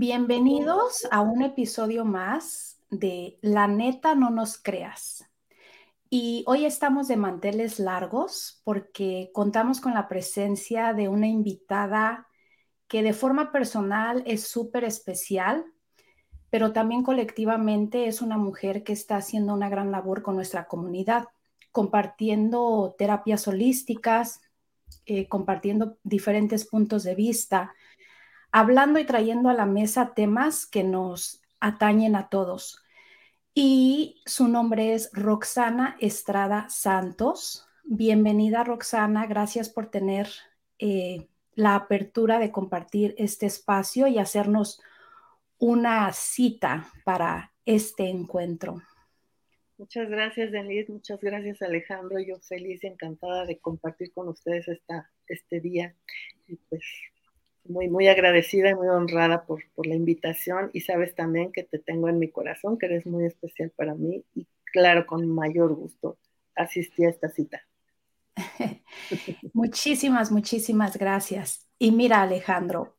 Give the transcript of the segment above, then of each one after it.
Bienvenidos a un episodio más de La neta no nos creas. Y hoy estamos de manteles largos porque contamos con la presencia de una invitada que de forma personal es súper especial, pero también colectivamente es una mujer que está haciendo una gran labor con nuestra comunidad, compartiendo terapias holísticas, eh, compartiendo diferentes puntos de vista hablando y trayendo a la mesa temas que nos atañen a todos. Y su nombre es Roxana Estrada Santos. Bienvenida Roxana, gracias por tener eh, la apertura de compartir este espacio y hacernos una cita para este encuentro. Muchas gracias, Denise. Muchas gracias, Alejandro. Yo feliz y encantada de compartir con ustedes esta, este día. Y pues muy, muy agradecida y muy honrada por, por, la invitación y sabes también que te tengo en mi corazón, que eres muy especial para mí y claro, con mayor gusto asistí a esta cita. muchísimas, muchísimas gracias. Y mira, Alejandro,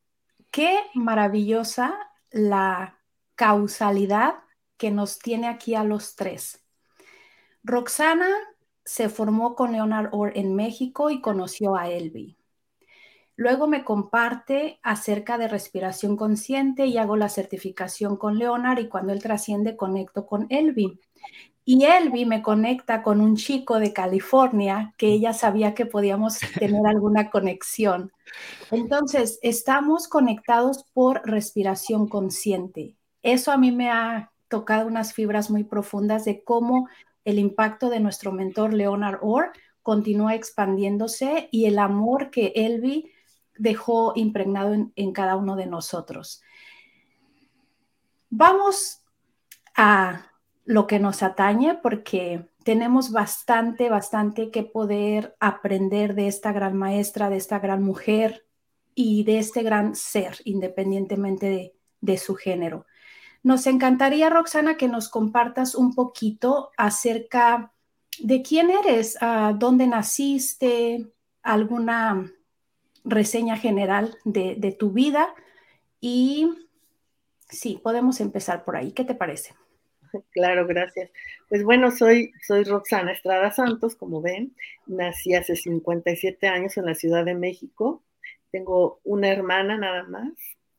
qué maravillosa la causalidad que nos tiene aquí a los tres. Roxana se formó con Leonard Orr en México y conoció a Elvi. Luego me comparte acerca de respiración consciente y hago la certificación con Leonard y cuando él trasciende conecto con Elvi. Y Elvi me conecta con un chico de California que ella sabía que podíamos tener alguna conexión. Entonces, estamos conectados por respiración consciente. Eso a mí me ha tocado unas fibras muy profundas de cómo el impacto de nuestro mentor Leonard Orr continúa expandiéndose y el amor que Elvi dejó impregnado en, cada uno de nosotros. Vamos a lo que nos atañe porque tenemos bastante, bastante que poder aprender de esta gran maestra, de esta gran mujer y de este gran ser, independientemente de, su género. Nos encantaría, Roxana, que nos compartas un poquito acerca de quién eres, dónde naciste, alguna reseña general de, tu vida y sí, podemos empezar por ahí. ¿Qué te parece? Claro, gracias. Pues bueno, soy, soy Roxana Estrada Santos, como ven. Nací hace 57 años en la Ciudad de México. Tengo una hermana nada más.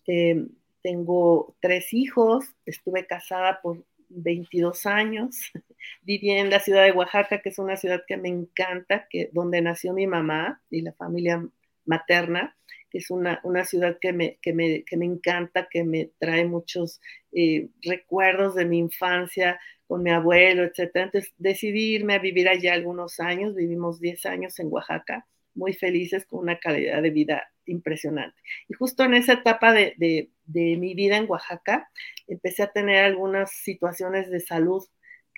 Eh, tengo tres hijos. Estuve casada por 22 años. Viví en la ciudad de Oaxaca, que es una ciudad que me encanta, que, donde nació mi mamá y la familia materna, que es una, ciudad que me, que, me, encanta, que me trae muchos eh, recuerdos de mi infancia con mi abuelo, etc. Entonces decidí irme a vivir allá algunos años, vivimos 10 años en Oaxaca, muy felices con una calidad de vida impresionante. Y justo en esa etapa de, de mi vida en Oaxaca, empecé a tener algunas situaciones de salud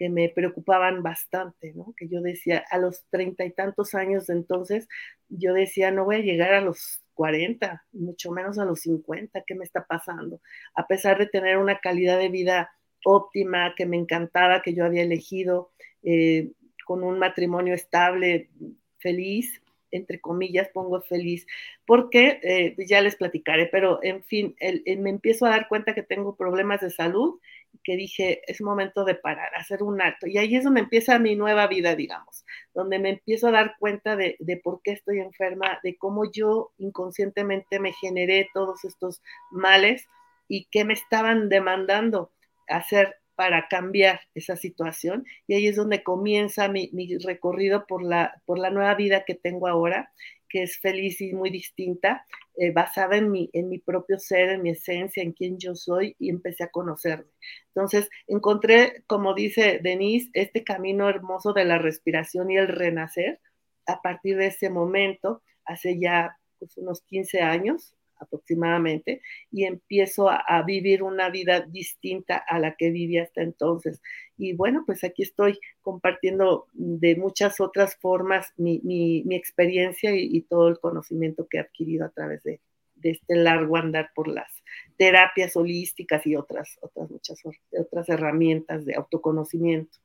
me preocupaban bastante, ¿no? Que yo decía, a los treinta y tantos años de entonces, yo decía, no voy a llegar a los 40, mucho menos a los 50, ¿qué me está pasando? A pesar de tener una calidad de vida óptima, que me encantaba, que yo había elegido, eh, con un matrimonio estable, feliz, entre comillas, pongo feliz, porque eh, ya les platicaré, pero en fin, me empiezo a dar cuenta que tengo problemas de salud, que dije, es momento de parar, hacer un acto. Y ahí es donde empieza mi nueva vida, digamos, donde me empiezo a dar cuenta de, de por qué estoy enferma, de cómo yo inconscientemente me generé todos estos males y qué me estaban demandando hacer para cambiar esa situación. Y ahí es donde comienza mi, recorrido por la, por la nueva vida que tengo ahora, que es feliz y muy distinta, eh, basada en mi, en mi propio ser, en mi esencia, en quién yo soy, y empecé a conocerme. Entonces, encontré, como dice Denise, este camino hermoso de la respiración y el renacer a partir de ese momento, hace ya pues, unos 15 años, aproximadamente y empiezo a, vivir una vida distinta a la que viví hasta entonces. Y bueno, pues aquí estoy compartiendo de muchas otras formas mi, mi, experiencia y, todo el conocimiento que he adquirido a través de, de, este largo andar por las terapias holísticas y otras, otras muchas otras herramientas de autoconocimiento.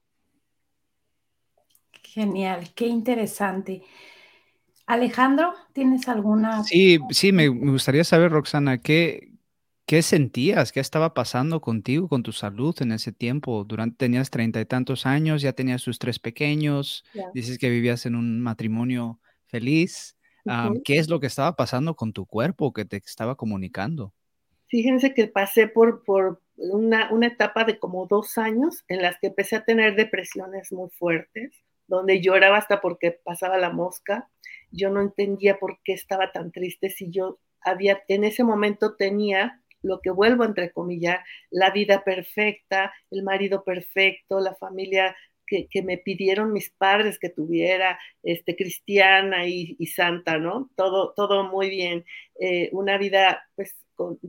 Genial, qué interesante. Alejandro, ¿tienes alguna? Sí, sí, me, gustaría saber, Roxana, ¿qué, ¿Qué sentías? ¿Qué estaba pasando contigo, con tu salud en ese tiempo? Durante, tenías treinta y tantos años, ya tenías sus tres pequeños, dices que vivías en un matrimonio feliz. ¿Qué es lo que estaba pasando con tu cuerpo que te estaba comunicando? Fíjense que pasé por, por una, una etapa de como dos años en las que empecé a tener depresiones muy fuertes, donde lloraba hasta porque pasaba la mosca. Yo no entendía por qué estaba tan triste si yo había, en ese momento tenía lo que vuelvo entre comillas, la vida perfecta, el marido perfecto, la familia que, me pidieron mis padres que tuviera, este, cristiana y, santa, ¿no? Todo, todo muy bien. Eh, una vida, pues,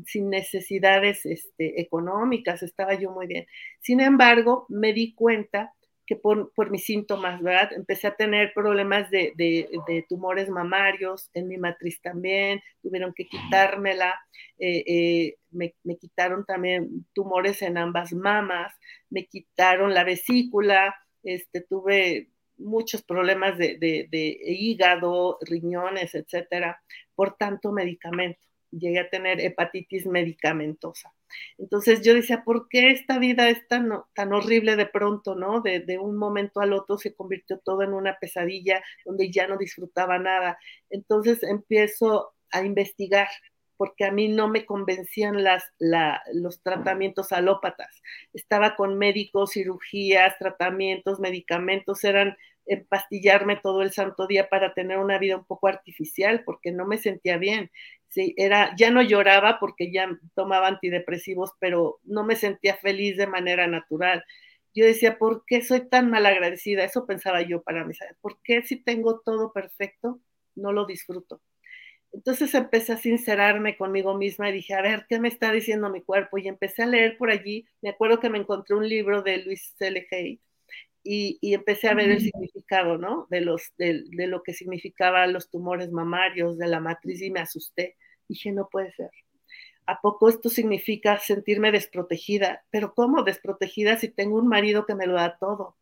sin necesidades este, económicas, estaba yo muy bien. Sin embargo, me di cuenta que por, por, mis síntomas, ¿verdad? Empecé a tener problemas de, de, tumores mamarios, en mi matriz también, tuvieron que quitármela, eh, eh, me, me, quitaron también tumores en ambas mamas, me quitaron la vesícula, este, tuve muchos problemas de, de hígado, riñones, etcétera, por tanto medicamento. Llegué a tener hepatitis medicamentosa. Entonces yo decía, ¿por qué esta vida es tan, tan horrible de pronto, no? De, de, un momento al otro se convirtió todo en una pesadilla donde ya no disfrutaba nada. Entonces empiezo a investigar porque a mí no me convencían las, la, los tratamientos alópatas. Estaba con médicos, cirugías, tratamientos, medicamentos, eran empastillarme todo el santo día para tener una vida un poco artificial, porque no me sentía bien. Sí, era, ya no lloraba porque ya tomaba antidepresivos, pero no me sentía feliz de manera natural. Yo decía, ¿por qué soy tan malagradecida? Eso pensaba yo para mí. ¿Por qué si tengo todo perfecto, no lo disfruto? Entonces empecé a sincerarme conmigo misma y dije, a ver, ¿qué me está diciendo mi cuerpo? Y empecé a leer por allí. Me acuerdo que me encontré un libro de Luis C. Hay y, y, empecé a ver el significado, ¿no? De, los, de, de, lo que significaban los tumores mamarios, de la matriz, y me asusté. Dije, no puede ser. ¿A poco esto significa sentirme desprotegida? Pero ¿cómo desprotegida si tengo un marido que me lo da todo?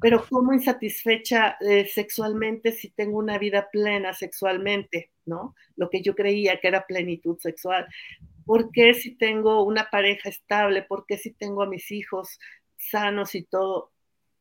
Pero ¿cómo insatisfecha eh, sexualmente si tengo una vida plena sexualmente? ¿No? Lo que yo creía que era plenitud sexual. ¿Por qué si tengo una pareja estable? ¿Por qué si tengo a mis hijos sanos y todo?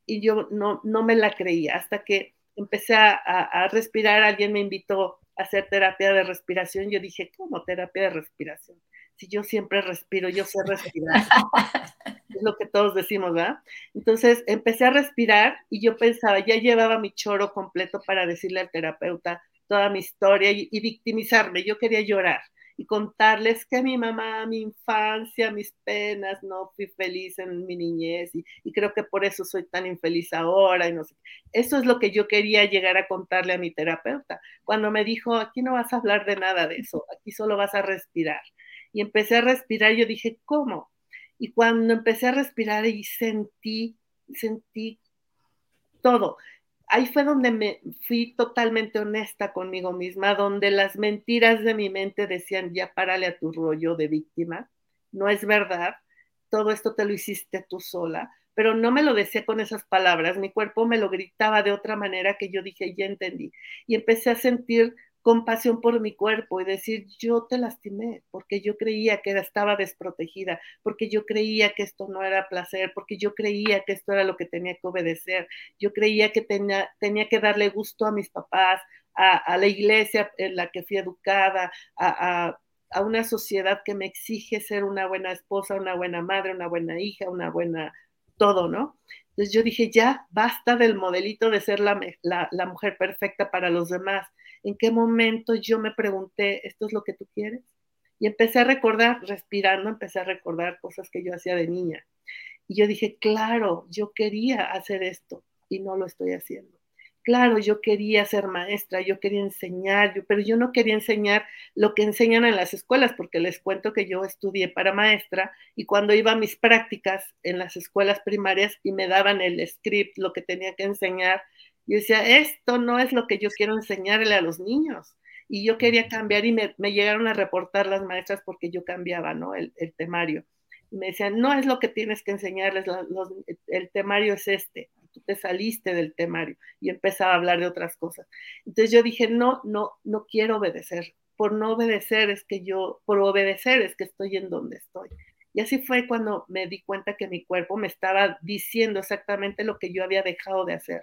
Y yo no, no me la creía hasta que empecé a, a, respirar, alguien me invitó a hacer terapia de respiración, yo dije, ¿cómo terapia de respiración? Si yo siempre respiro, yo sé respirar. es lo que todos decimos, ¿verdad? Entonces empecé a respirar y yo pensaba, ya llevaba mi choro completo para decirle al terapeuta toda mi historia y, y victimizarme, yo quería llorar y contarles que mi mamá, mi infancia, mis penas, no fui feliz en mi niñez y, y, creo que por eso soy tan infeliz ahora y no sé. Eso es lo que yo quería llegar a contarle a mi terapeuta. Cuando me dijo, aquí no vas a hablar de nada de eso, aquí solo vas a respirar. Y empecé a respirar, yo dije, ¿cómo? Y cuando empecé a respirar y sentí, sentí todo ahí fue donde me fui totalmente honesta conmigo misma, donde las mentiras de mi mente decían, ya párale a tu rollo de víctima, no es verdad, todo esto te lo hiciste tú sola, pero no me lo decía con esas palabras, mi cuerpo me lo gritaba de otra manera que yo dije, ya entendí, y empecé a sentir compasión por mi cuerpo y decir, yo te lastimé porque yo creía que estaba desprotegida, porque yo creía que esto no era placer, porque yo creía que esto era lo que tenía que obedecer, yo creía que tenía, tenía que darle gusto a mis papás, a, la iglesia en la que fui educada, a, a, una sociedad que me exige ser una buena esposa, una buena madre, una buena hija, una buena todo, ¿no? Entonces yo dije, ya basta del modelito de ser la, la mujer perfecta para los demás en qué momento yo me pregunté, ¿esto es lo que tú quieres? Y empecé a recordar, respirando, empecé a recordar cosas que yo hacía de niña. Y yo dije, claro, yo quería hacer esto y no lo estoy haciendo. Claro, yo quería ser maestra, yo quería enseñar, pero yo no quería enseñar lo que enseñan en las escuelas, porque les cuento que yo estudié para maestra y cuando iba a mis prácticas en las escuelas primarias y me daban el script, lo que tenía que enseñar, yo decía, esto no es lo que yo quiero enseñarle a los niños. Y yo quería cambiar y me, me llegaron a reportar las maestras porque yo cambiaba, ¿no? El, el, temario. Y me decían, no es lo que tienes que enseñarles, los, el temario es este. Tú te saliste del temario y empezaba a hablar de otras cosas. Entonces yo dije, no, no, no quiero obedecer. por no obedecer es que yo, por obedecer es que estoy en donde estoy. Y así fue cuando me di cuenta que mi cuerpo me estaba diciendo exactamente lo que yo había dejado de hacer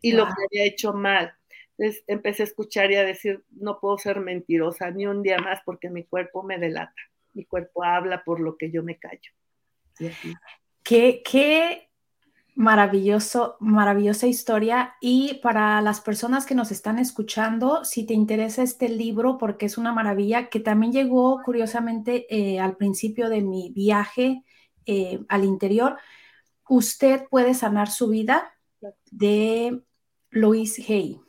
y lo que había hecho mal. Entonces empecé a escuchar y a decir, no puedo ser mentirosa ni un día más porque mi cuerpo me delata. Mi cuerpo habla por lo que yo me callo. ¿Qué, qué Maravilloso, maravillosa historia. Y para las personas que nos están escuchando, si te interesa este libro, porque es una maravilla, que también llegó curiosamente eh, al principio de mi viaje eh, al interior, usted puede sanar su vida de Louise Hay.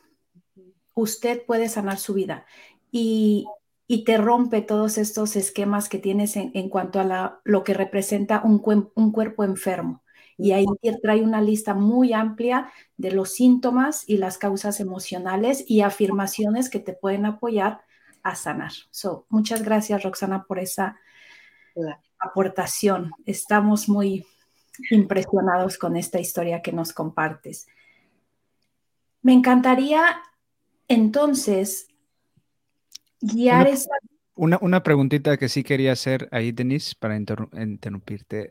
Usted puede sanar su vida. Y, te rompe todos estos esquemas que tienes en, cuanto a lo que representa un, un cuerpo enfermo y ahí trae una lista muy amplia de los síntomas y las causas emocionales y afirmaciones que te pueden apoyar a sanar. So, muchas gracias, Roxana, por esa aportación. Estamos muy impresionados con esta historia que nos compartes. Me encantaría entonces guiar esta una, una, preguntita que sí quería hacer ahí, Denise, para interrumpirte,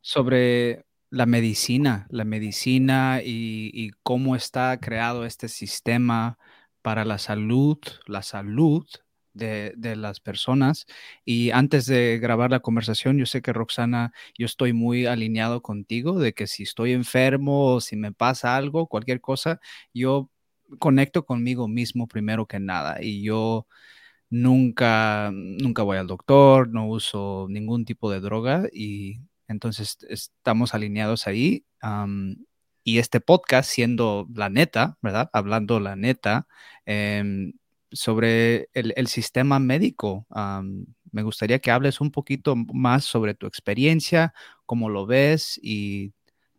sobre la medicina, la medicina y, cómo está creado este sistema para la salud, la salud de, las personas. Y antes de grabar la conversación, yo sé que Roxana, yo estoy muy alineado contigo de que si estoy enfermo o si me pasa algo, cualquier cosa, yo conecto conmigo mismo primero que nada. Y yo nunca, nunca voy al doctor, no uso ningún tipo de droga y entonces estamos alineados ahí. y este podcast siendo la neta, ¿verdad? Hablando la neta em, sobre el, sistema médico. me gustaría que hables un poquito más sobre tu experiencia, cómo lo ves y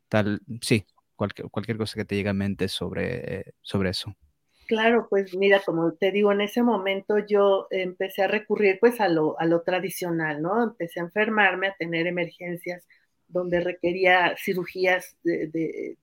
tal, sí, cualquier, cualquier cosa que te llegue a mente sobre, sobre eso. Claro, pues mira, como te digo, en ese momento yo empecé a recurrir pues a lo, a lo tradicional, ¿no? Empecé a enfermarme, a tener emergencias donde requería cirugías de,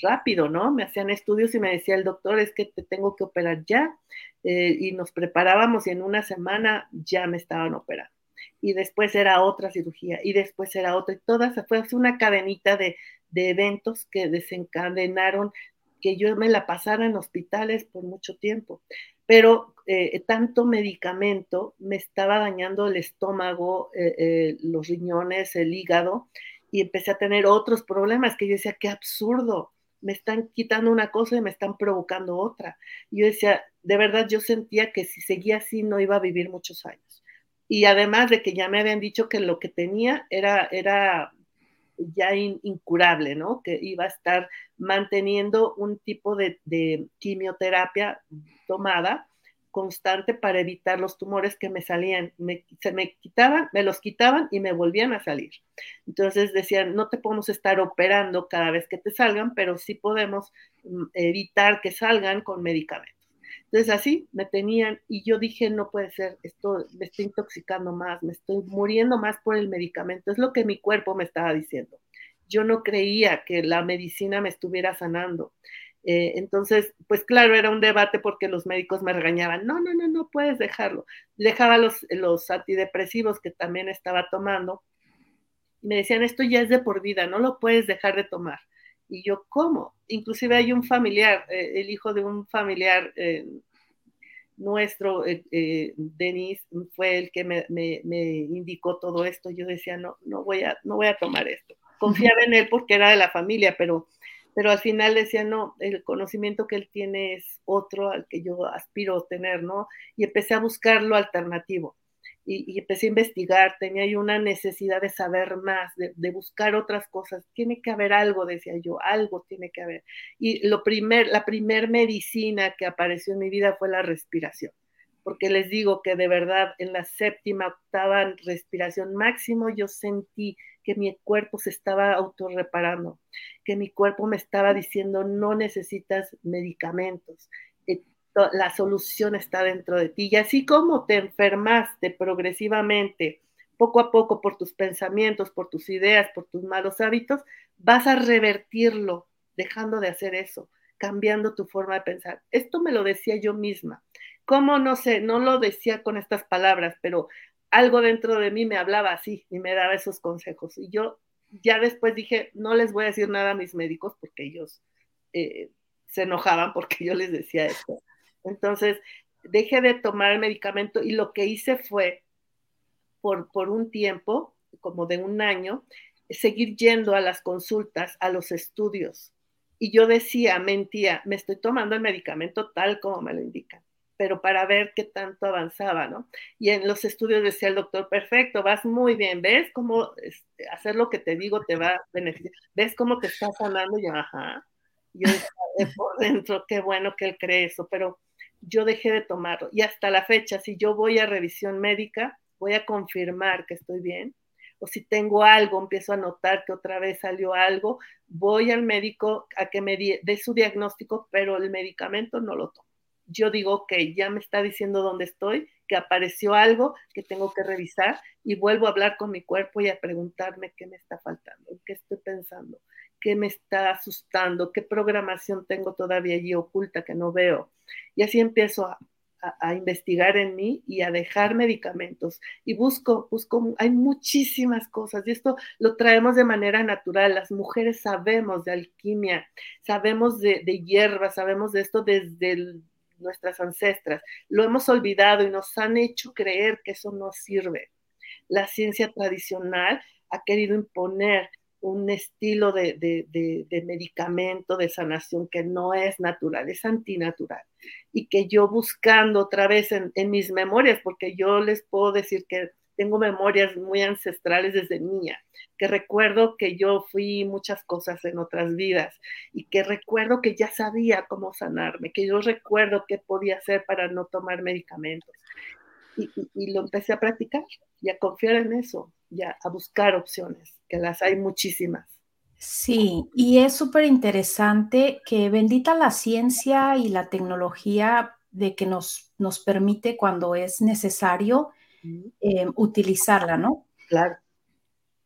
rápido, ¿no? Me hacían estudios y me decía el doctor, es que te tengo que operar ya. Eh, y nos preparábamos y en una semana ya me estaban operando. Y después era otra cirugía y después era otra. Y todas fue una cadenita de, de eventos que desencadenaron que yo me la pasara en hospitales por mucho tiempo. Pero eh, tanto medicamento me estaba dañando el estómago, eh, los riñones, el hígado, y empecé a tener otros problemas que yo decía, qué absurdo, me están quitando una cosa y me están provocando otra. Y yo decía, de verdad yo sentía que si seguía así no iba a vivir muchos años. Y además de que ya me habían dicho que lo que tenía era, era ya incurable, ¿no? Que iba a estar manteniendo un tipo de, quimioterapia tomada constante para evitar los tumores que me salían, se me quitaban, me los quitaban y me volvían a salir. Entonces decían, no te podemos estar operando cada vez que te salgan, pero sí podemos mm, evitar que salgan con medicamentos. Entonces así me tenían y yo dije, no puede ser, esto me estoy intoxicando más, me estoy muriendo más por el medicamento, es lo que mi cuerpo me estaba diciendo. Yo no creía que la medicina me estuviera sanando. Eh, entonces, pues claro, era un debate porque los médicos me regañaban, no, no, no, no puedes dejarlo. Dejaba los, los antidepresivos que también estaba tomando me decían, esto ya es de por vida, no lo puedes dejar de tomar. Y yo, ¿cómo? Inclusive hay un familiar, eh, el hijo de un familiar eh, nuestro, Denis, fue el que me, indicó todo esto. Yo decía, no, no voy a, no voy a tomar esto. Confiaba en él porque era de la familia, pero, pero al final decía, no, el conocimiento que él tiene es otro al que yo aspiro a tener, ¿no? Y empecé a buscar lo alternativo y, empecé a investigar, tenía yo una necesidad de saber más, de, buscar otras cosas. Tiene que haber algo, decía yo, algo tiene que haber. Y lo primer, la primer medicina que apareció en mi vida fue la respiración, porque les digo que de verdad en la séptima, octava respiración máximo yo sentí que mi cuerpo se estaba autorreparando, que mi cuerpo me estaba diciendo no necesitas medicamentos, la solución está dentro de ti. Y así como te enfermaste progresivamente, poco a poco, por tus pensamientos, por tus ideas, por tus malos hábitos, vas a revertirlo, dejando de hacer eso, cambiando tu forma de pensar. Esto me lo decía yo misma. Cómo no sé, no lo decía con estas palabras, pero algo dentro de mí me hablaba así y me daba esos consejos. Y yo ya después dije, no les voy a decir nada a mis médicos porque ellos eh, se enojaban porque yo les decía esto. Entonces, dejé de tomar el medicamento y lo que hice fue, por, por un tiempo, como de un año, seguir yendo a las consultas, a los estudios. Y yo decía, mentía, me estoy tomando el medicamento tal como me lo indican, pero para ver qué tanto avanzaba, ¿no? Y en los estudios decía el doctor, perfecto, vas muy bien, ¿ves cómo este, hacer lo que te digo te va a beneficiar? ¿Ves cómo te está sanando? Y yo, ajá. Yo por dentro, qué bueno que él cree eso, pero yo dejé de tomarlo. Y hasta la fecha, si yo voy a revisión médica, voy a confirmar que estoy bien, o si tengo algo, empiezo a notar que otra vez salió algo, voy al médico a que me dé su diagnóstico, pero el medicamento no lo tomo. Yo digo, ok, ya me está diciendo dónde estoy, que apareció algo que tengo que revisar y vuelvo a hablar con mi cuerpo y a preguntarme qué me está faltando, qué estoy pensando, qué me está asustando, qué programación tengo todavía allí oculta que no veo. Y así empiezo a, a, investigar en mí y a dejar medicamentos. Y busco, busco, hay muchísimas cosas y esto lo traemos de manera natural. Las mujeres sabemos de alquimia, sabemos de, de hierbas, sabemos de esto desde nuestras ancestras. Lo hemos olvidado y nos han hecho creer que eso no sirve. La ciencia tradicional ha querido imponer un estilo de, de, medicamento, de sanación que no es natural, es antinatural. Y que yo buscando otra vez en, mis memorias, porque yo les puedo decir que tengo memorias muy ancestrales desde niña, que recuerdo que yo fui muchas cosas en otras vidas y que recuerdo que ya sabía cómo sanarme, que yo recuerdo qué podía hacer para no tomar medicamentos. y lo empecé a practicar y a confiar en eso ya a buscar opciones, que las hay muchísimas. Sí, y es súper interesante que bendita la ciencia y la tecnología de que nos, nos permite cuando es necesario eh, utilizarla, ¿no? Claro.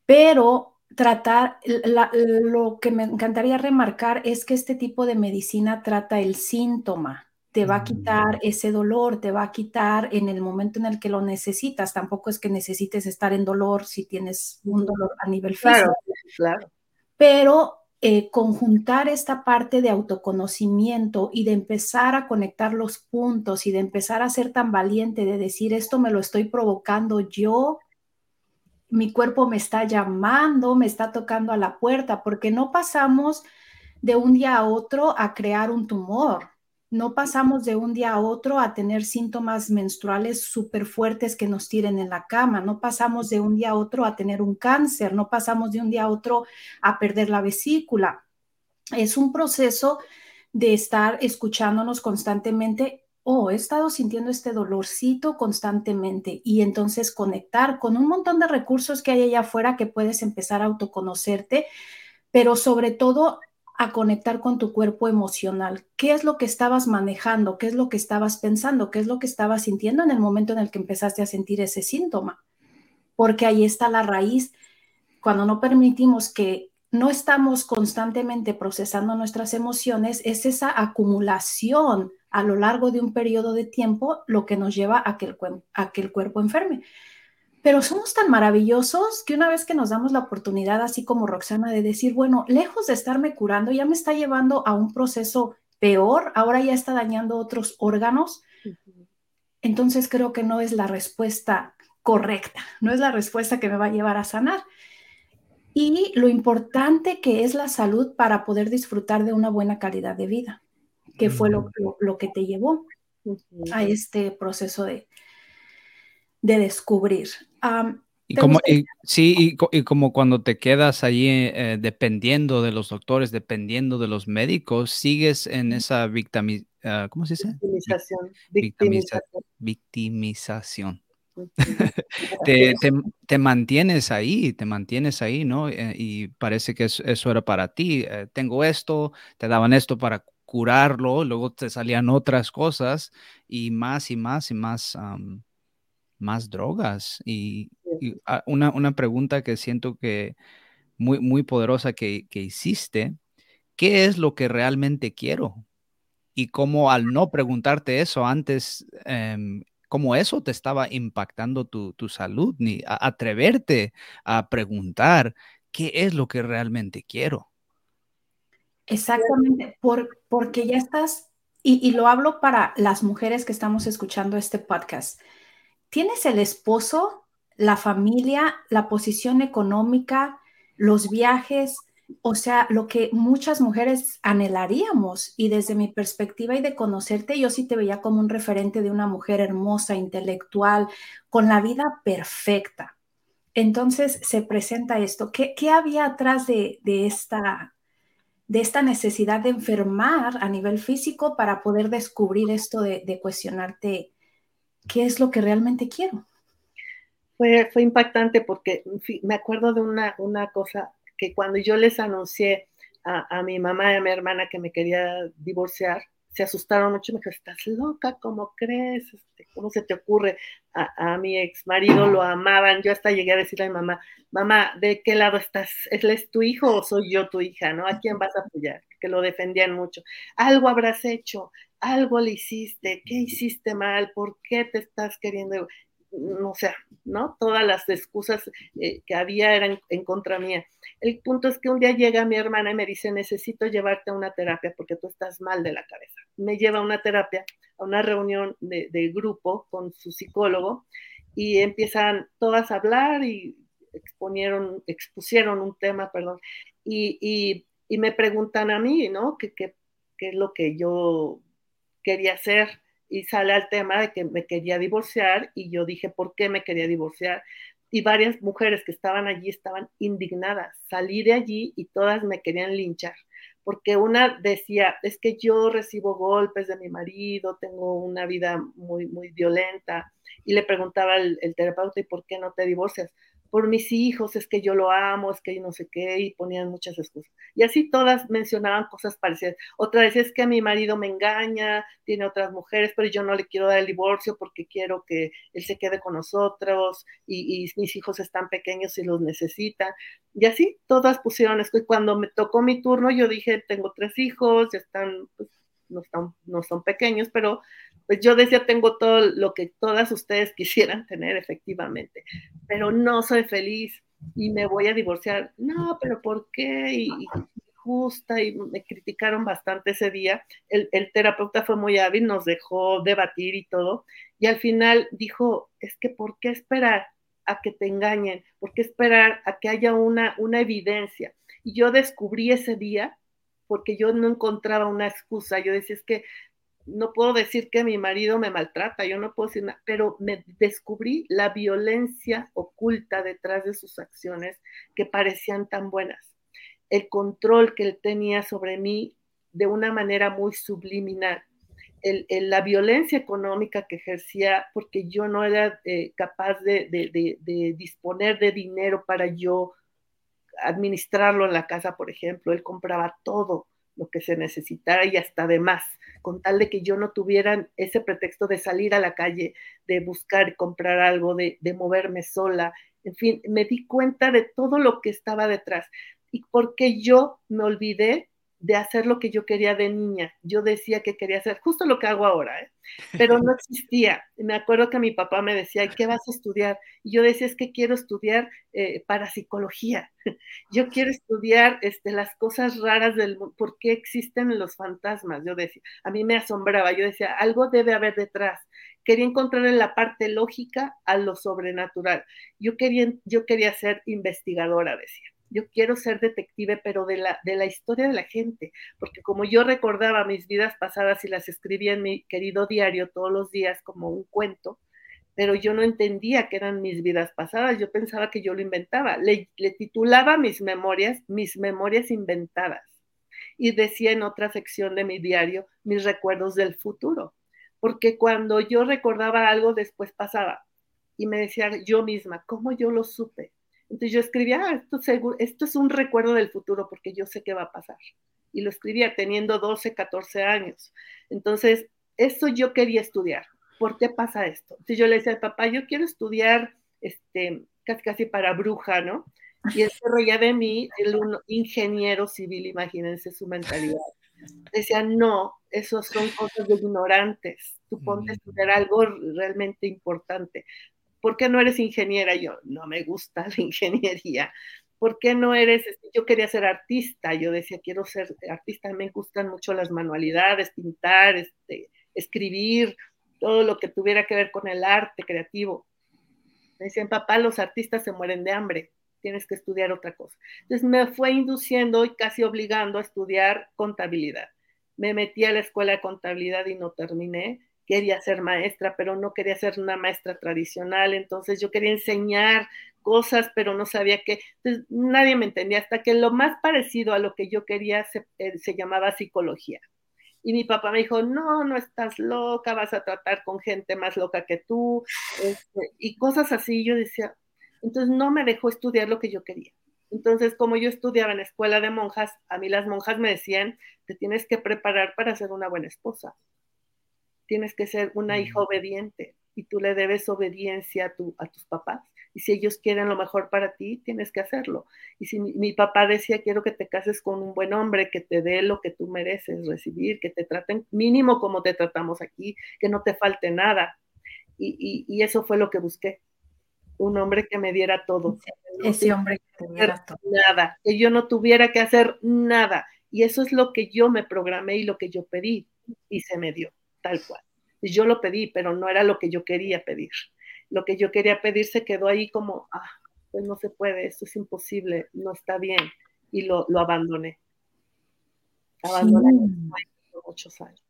Pero tratar, lo que me encantaría remarcar es que este tipo de medicina trata el síntoma, te va a quitar mm. ese dolor, te va a quitar en el momento en el que lo necesitas. Tampoco es que necesites estar en dolor si tienes un dolor a nivel físico. Claro, claro. Pero eh, conjuntar esta parte de autoconocimiento y de empezar a conectar los puntos y de empezar a ser tan valiente de decir esto me lo estoy provocando yo, mi cuerpo me está llamando, me está tocando a la puerta, porque no pasamos de un día a otro a crear un tumor no pasamos de un día a otro a tener síntomas menstruales súper fuertes que nos tiren en la cama, no pasamos de un día a otro a tener un cáncer, no pasamos de un día a otro a perder la vesícula. Es un proceso de estar escuchándonos constantemente. Oh, he estado sintiendo este dolorcito constantemente y entonces conectar con un montón de recursos que hay allá afuera que puedes empezar a autoconocerte, pero sobre todo a conectar con tu cuerpo emocional. ¿Qué es lo que estabas manejando? ¿Qué es lo que estabas pensando? ¿Qué es lo que estabas sintiendo en el momento en el que empezaste a sentir ese síntoma? Porque ahí está la raíz. Cuando no permitimos que no estamos constantemente procesando nuestras emociones, es esa acumulación a lo largo de un periodo de tiempo lo que nos lleva a que el, a que el cuerpo enferme. Pero somos tan maravillosos que una vez que nos damos la oportunidad, así como Roxana, de decir, bueno, lejos de estarme curando, ya me está llevando a un proceso peor, ahora ya está dañando otros órganos, entonces creo que no es la respuesta correcta, no es la respuesta que me va a llevar a sanar. Y lo importante que es la salud para poder disfrutar de una buena calidad de vida, que fue lo, que te llevó a este proceso de, de descubrir. Y como, sí, y, como cuando te quedas allí eh, dependiendo de los doctores, dependiendo de los médicos, sigues en esa victimización. Ah, ¿cómo se dice? Victimización. victimización. te, te, mantienes ahí, te mantienes ahí, ¿no? Eh, y parece que eso, era para ti. Eh, tengo esto, te daban esto para curarlo, luego te salían otras cosas y más y más y más más drogas. Y, ah, una, pregunta que siento que muy, muy poderosa que, hiciste, ¿qué es lo que realmente quiero? y cómo al no preguntarte eso antes, em, cómo eso te estaba impactando tu, salud, ni atreverte a preguntar qué es lo que realmente quiero. Exactamente, por, porque ya estás, y, y lo hablo para las mujeres que estamos escuchando este podcast. Tienes el esposo, la familia, la posición económica, los viajes, o sea, lo que muchas mujeres anhelaríamos. Y desde mi perspectiva y de conocerte, yo sí te veía como un referente de una mujer hermosa, intelectual, con la vida perfecta. Entonces se presenta esto. ¿Qué, había atrás de, esta, de esta necesidad de enfermar a nivel físico para poder descubrir esto de, cuestionarte qué es lo que realmente quiero? Fue, fue impactante porque me acuerdo de una, una cosa que cuando yo les anuncié a, mi mamá y a mi hermana que me quería divorciar, se asustaron mucho y me dijeron, estás loca, ¿cómo crees? Este, ¿Cómo se te ocurre? A, mi ex marido lo amaban, yo hasta llegué a decirle a mi mamá, mamá, ¿de qué lado estás? ¿Él es tu hijo o soy yo tu hija? ¿No? ¿A quién vas a apoyar? Que lo defendían mucho. Algo habrás hecho, algo le hiciste, ¿qué hiciste mal? ¿Por qué te estás queriendo? no sé, ¿no? Todas las excusas eh, que había eran en contra mía. El punto es que un día llega mi hermana y me dice, necesito llevarte a una terapia porque tú estás mal de la cabeza. Me lleva a una terapia, a una reunión de, grupo con su psicólogo y empiezan todas a hablar y exponieron, expusieron un tema, perdón, y, me preguntan a mí, ¿no? ¿Qué, qué es lo que yo quería hacer? y sale al tema de que me quería divorciar y yo dije, ¿por qué me quería divorciar? Y varias mujeres que estaban allí estaban indignadas. Salí de allí y todas me querían linchar, porque una decía, es que yo recibo golpes de mi marido, tengo una vida muy, muy violenta. Y le preguntaba al terapeuta, ¿y por qué no te divorcias? Por mis hijos, es que yo lo amo, es que no sé qué, y ponían muchas excusas. Y así todas mencionaban cosas parecidas. Otra vez es que mi marido me engaña, tiene otras mujeres, pero yo no le quiero dar el divorcio porque quiero que él se quede con nosotros y, mis hijos están pequeños y los necesitan. Y así todas pusieron esto. Y cuando me tocó mi turno, yo dije, tengo tres hijos, ya están, pues, no, están, no son pequeños, pero pues yo decía, tengo todo lo que todas ustedes quisieran tener efectivamente, pero no soy feliz y me voy a divorciar. No, pero ¿por qué? Y, justa, y me criticaron bastante ese día. El, el, terapeuta fue muy hábil, nos dejó debatir y todo, y al final dijo, es que ¿por qué esperar a que te engañen? ¿Por qué esperar a que haya una, una evidencia? Y yo descubrí ese día porque yo no encontraba una excusa. Yo decía, es que no puedo decir que mi marido me maltrata, yo no puedo decir nada, pero me descubrí la violencia oculta detrás de sus acciones que parecían tan buenas. El control que él tenía sobre mí de una manera muy subliminal. la violencia económica que ejercía porque yo no era eh, capaz de, de disponer de dinero para yo administrarlo en la casa, por ejemplo. Él compraba todo lo que se necesitara y hasta de más, con tal de que yo no tuviera ese pretexto de salir a la calle, de buscar comprar algo, de, de moverme sola. En fin, me di cuenta de todo lo que estaba detrás y porque yo me olvidé de hacer lo que yo quería de niña. Yo decía que quería hacer justo lo que hago ahora, ¿eh? pero no existía. Me acuerdo que mi papá me decía, ¿qué vas a estudiar? Y yo decía, es que quiero estudiar eh, parapsicología. yo quiero estudiar este, las cosas raras del mundo, por qué existen los fantasmas. Yo decía, a mí me asombraba, yo decía, algo debe haber detrás. Quería encontrar en la parte lógica a lo sobrenatural. Yo quería, yo quería ser investigadora, decía yo quiero ser detective, pero de la, de la historia de la gente, porque como yo recordaba mis vidas pasadas y las escribía en mi querido diario todos los días como un cuento, pero yo no entendía que eran mis vidas pasadas, yo pensaba que yo lo inventaba, le, le titulaba mis memorias, mis memorias inventadas, y decía en otra sección de mi diario mis recuerdos del futuro, porque cuando yo recordaba algo después pasaba, y me decía yo misma, ¿cómo yo lo supe? Entonces yo escribía, ah, esto, esto es un recuerdo del futuro porque yo sé qué va a pasar. Y lo escribía teniendo 12, 14 años. Entonces, eso yo quería estudiar. ¿Por qué pasa esto? Entonces yo le decía al papá, yo quiero estudiar este, casi, casi para bruja, ¿no? Y él se reía de mí, el un ingeniero civil, imagínense su mentalidad. Decía, no, esos son cosas de ignorantes. Tú ponte a mm. estudiar algo realmente importante. ¿Por qué no eres ingeniera? Yo, no me gusta la ingeniería. ¿Por qué no eres? Este, yo quería ser artista. Yo decía, quiero ser artista. Me gustan mucho las manualidades, pintar, este, escribir, todo lo que tuviera que ver con el arte creativo. Me decían, papá, los artistas se mueren de hambre tienes que estudiar otra cosa. Entonces me fue induciendo y casi obligando a estudiar contabilidad. Me metí a la escuela de contabilidad y no terminé. Quería ser maestra, pero no quería ser una maestra tradicional. Entonces yo quería enseñar cosas, pero no sabía qué. Entonces nadie me entendía hasta que lo más parecido a lo que yo quería se, eh, se llamaba psicología. Y mi papá me dijo, no, no estás loca, vas a tratar con gente más loca que tú, este, y cosas así. Yo decía, entonces no me dejó estudiar lo que yo quería. Entonces, como yo estudiaba en escuela de monjas, a mí las monjas me decían, te tienes que preparar para ser una buena esposa. Tienes que ser una hija obediente y tú le debes obediencia a, tu, a tus papás. Y si ellos quieren lo mejor para ti, tienes que hacerlo. Y si mi, papá decía, quiero que te cases con un buen hombre, que te dé lo que tú mereces recibir, que te traten mínimo como te tratamos aquí, que no te falte nada. y eso fue lo que busqué un hombre que me diera todo. Ese, hombre que me diera todo. Nada, que yo no tuviera que hacer nada. Y eso es lo que yo me programé y lo que yo pedí y se me dio, tal cual. Y yo lo pedí, pero no era lo que yo quería pedir. Lo que yo quería pedir se quedó ahí como, ah, pues no se puede, esto es imposible, no está bien. Y lo, lo abandoné. Abandoné por muchos años.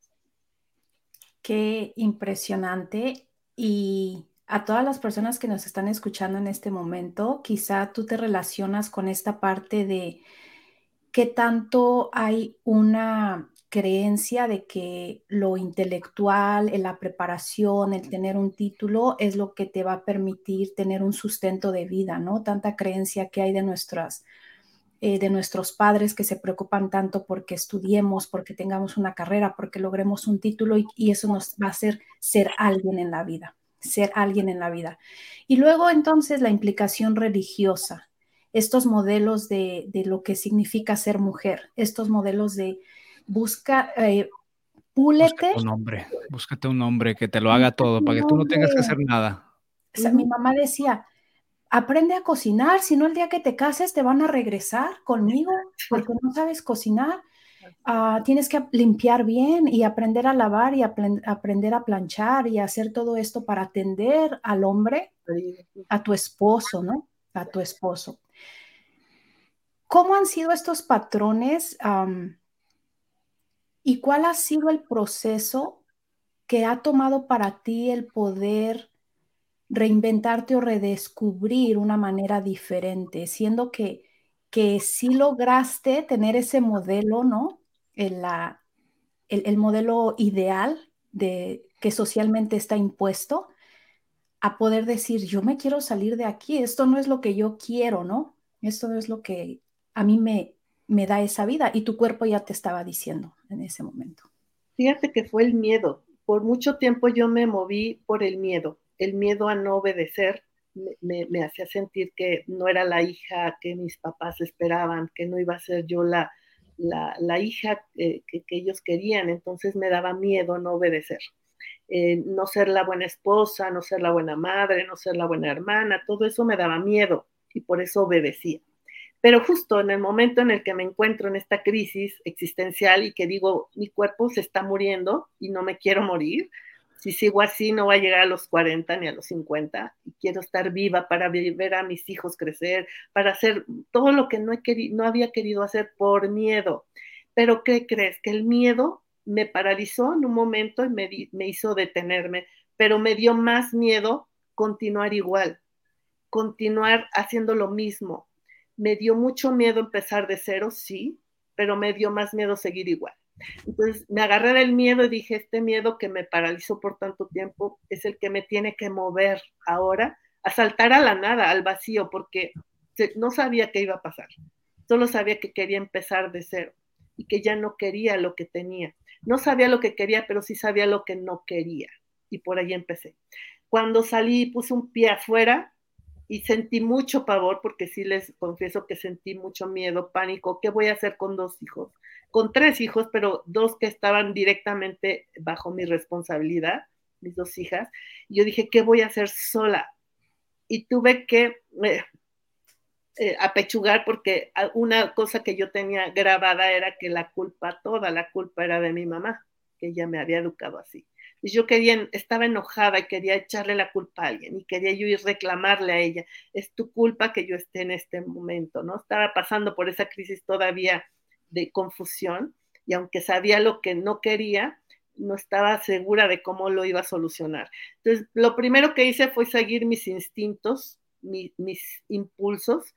Qué impresionante. Y a todas las personas que nos están escuchando en este momento, quizá tú te relacionas con esta parte de qué tanto hay una creencia de que lo intelectual, la preparación, el tener un título es lo que te va a permitir tener un sustento de vida, ¿no? Tanta creencia que hay de nuestras eh, de nuestros padres que se preocupan tanto porque estudiemos, porque tengamos una carrera, porque logremos un título y, y eso nos va a hacer ser alguien en la vida ser alguien en la vida. Y luego entonces la implicación religiosa, estos modelos de, lo que significa ser mujer, estos modelos de busca, eh, púlete. Búscate un hombre, búscate un hombre que te lo haga todo para que tú no tengas que hacer nada. mi mamá decía, aprende a cocinar, si no el día que te cases te van a regresar conmigo porque no sabes cocinar. Ah, tienes que limpiar bien y aprender a lavar y aprender a planchar y hacer todo esto para atender al hombre, a tu esposo, ¿no? A tu esposo. ¿Cómo han sido estos patrones y cuál ha sido el proceso que ha tomado para ti el poder reinventarte o redescubrir una manera diferente, siendo que que sí lograste tener ese modelo, ¿no? El, la, el, modelo ideal de, que socialmente está impuesto, a poder decir, yo me quiero salir de aquí, esto no es lo que yo quiero, ¿no? Esto no es lo que a mí me, me da esa vida y tu cuerpo ya te estaba diciendo en ese momento. Fíjate que fue el miedo. Por mucho tiempo yo me moví por el miedo, el miedo a no obedecer, me, hacía sentir que no era la hija que mis papás esperaban, que no iba a ser yo la, la, hija eh, que, ellos querían, entonces me daba miedo no obedecer. Eh, no ser la buena esposa, no ser la buena madre, no ser la buena hermana, todo eso me daba miedo y por eso obedecía. Pero justo en el momento en el que me encuentro en esta crisis existencial y que digo, mi cuerpo se está muriendo y no me quiero morir, si sigo así no va a llegar a los 40 ni a los 50 y quiero estar viva para ver a mis hijos crecer, para hacer todo lo que no, he querido, no había querido hacer por miedo. Pero ¿qué crees? Que el miedo me paralizó en un momento y me, me hizo detenerme, pero me dio más miedo continuar igual, continuar haciendo lo mismo. Me dio mucho miedo empezar de cero, sí, pero me dio más miedo seguir igual. Entonces me agarré del miedo y dije, este miedo que me paralizó por tanto tiempo es el que me tiene que mover ahora a saltar a la nada, al vacío, porque no sabía qué iba a pasar. Solo sabía que quería empezar de cero y que ya no quería lo que tenía. No sabía lo que quería, pero sí sabía lo que no quería. Y por ahí empecé. Cuando salí y puse un pie afuera, y sentí mucho pavor porque sí les confieso que sentí mucho miedo, pánico. ¿Qué voy a hacer con dos hijos? Con tres hijos, pero dos que estaban directamente bajo mi responsabilidad, mis dos hijas. Yo dije, ¿qué voy a hacer sola? Y tuve que eh, eh, apechugar porque una cosa que yo tenía grabada era que la culpa, toda la culpa era de mi mamá, que ella me había educado así y yo quería, estaba enojada y quería echarle la culpa a alguien y quería yo ir reclamarle a ella, es tu culpa que yo esté en este momento, ¿no? Estaba pasando por esa crisis todavía de confusión y aunque sabía lo que no quería, no estaba segura de cómo lo iba a solucionar. Entonces, lo primero que hice fue seguir mis instintos, mis impulsos,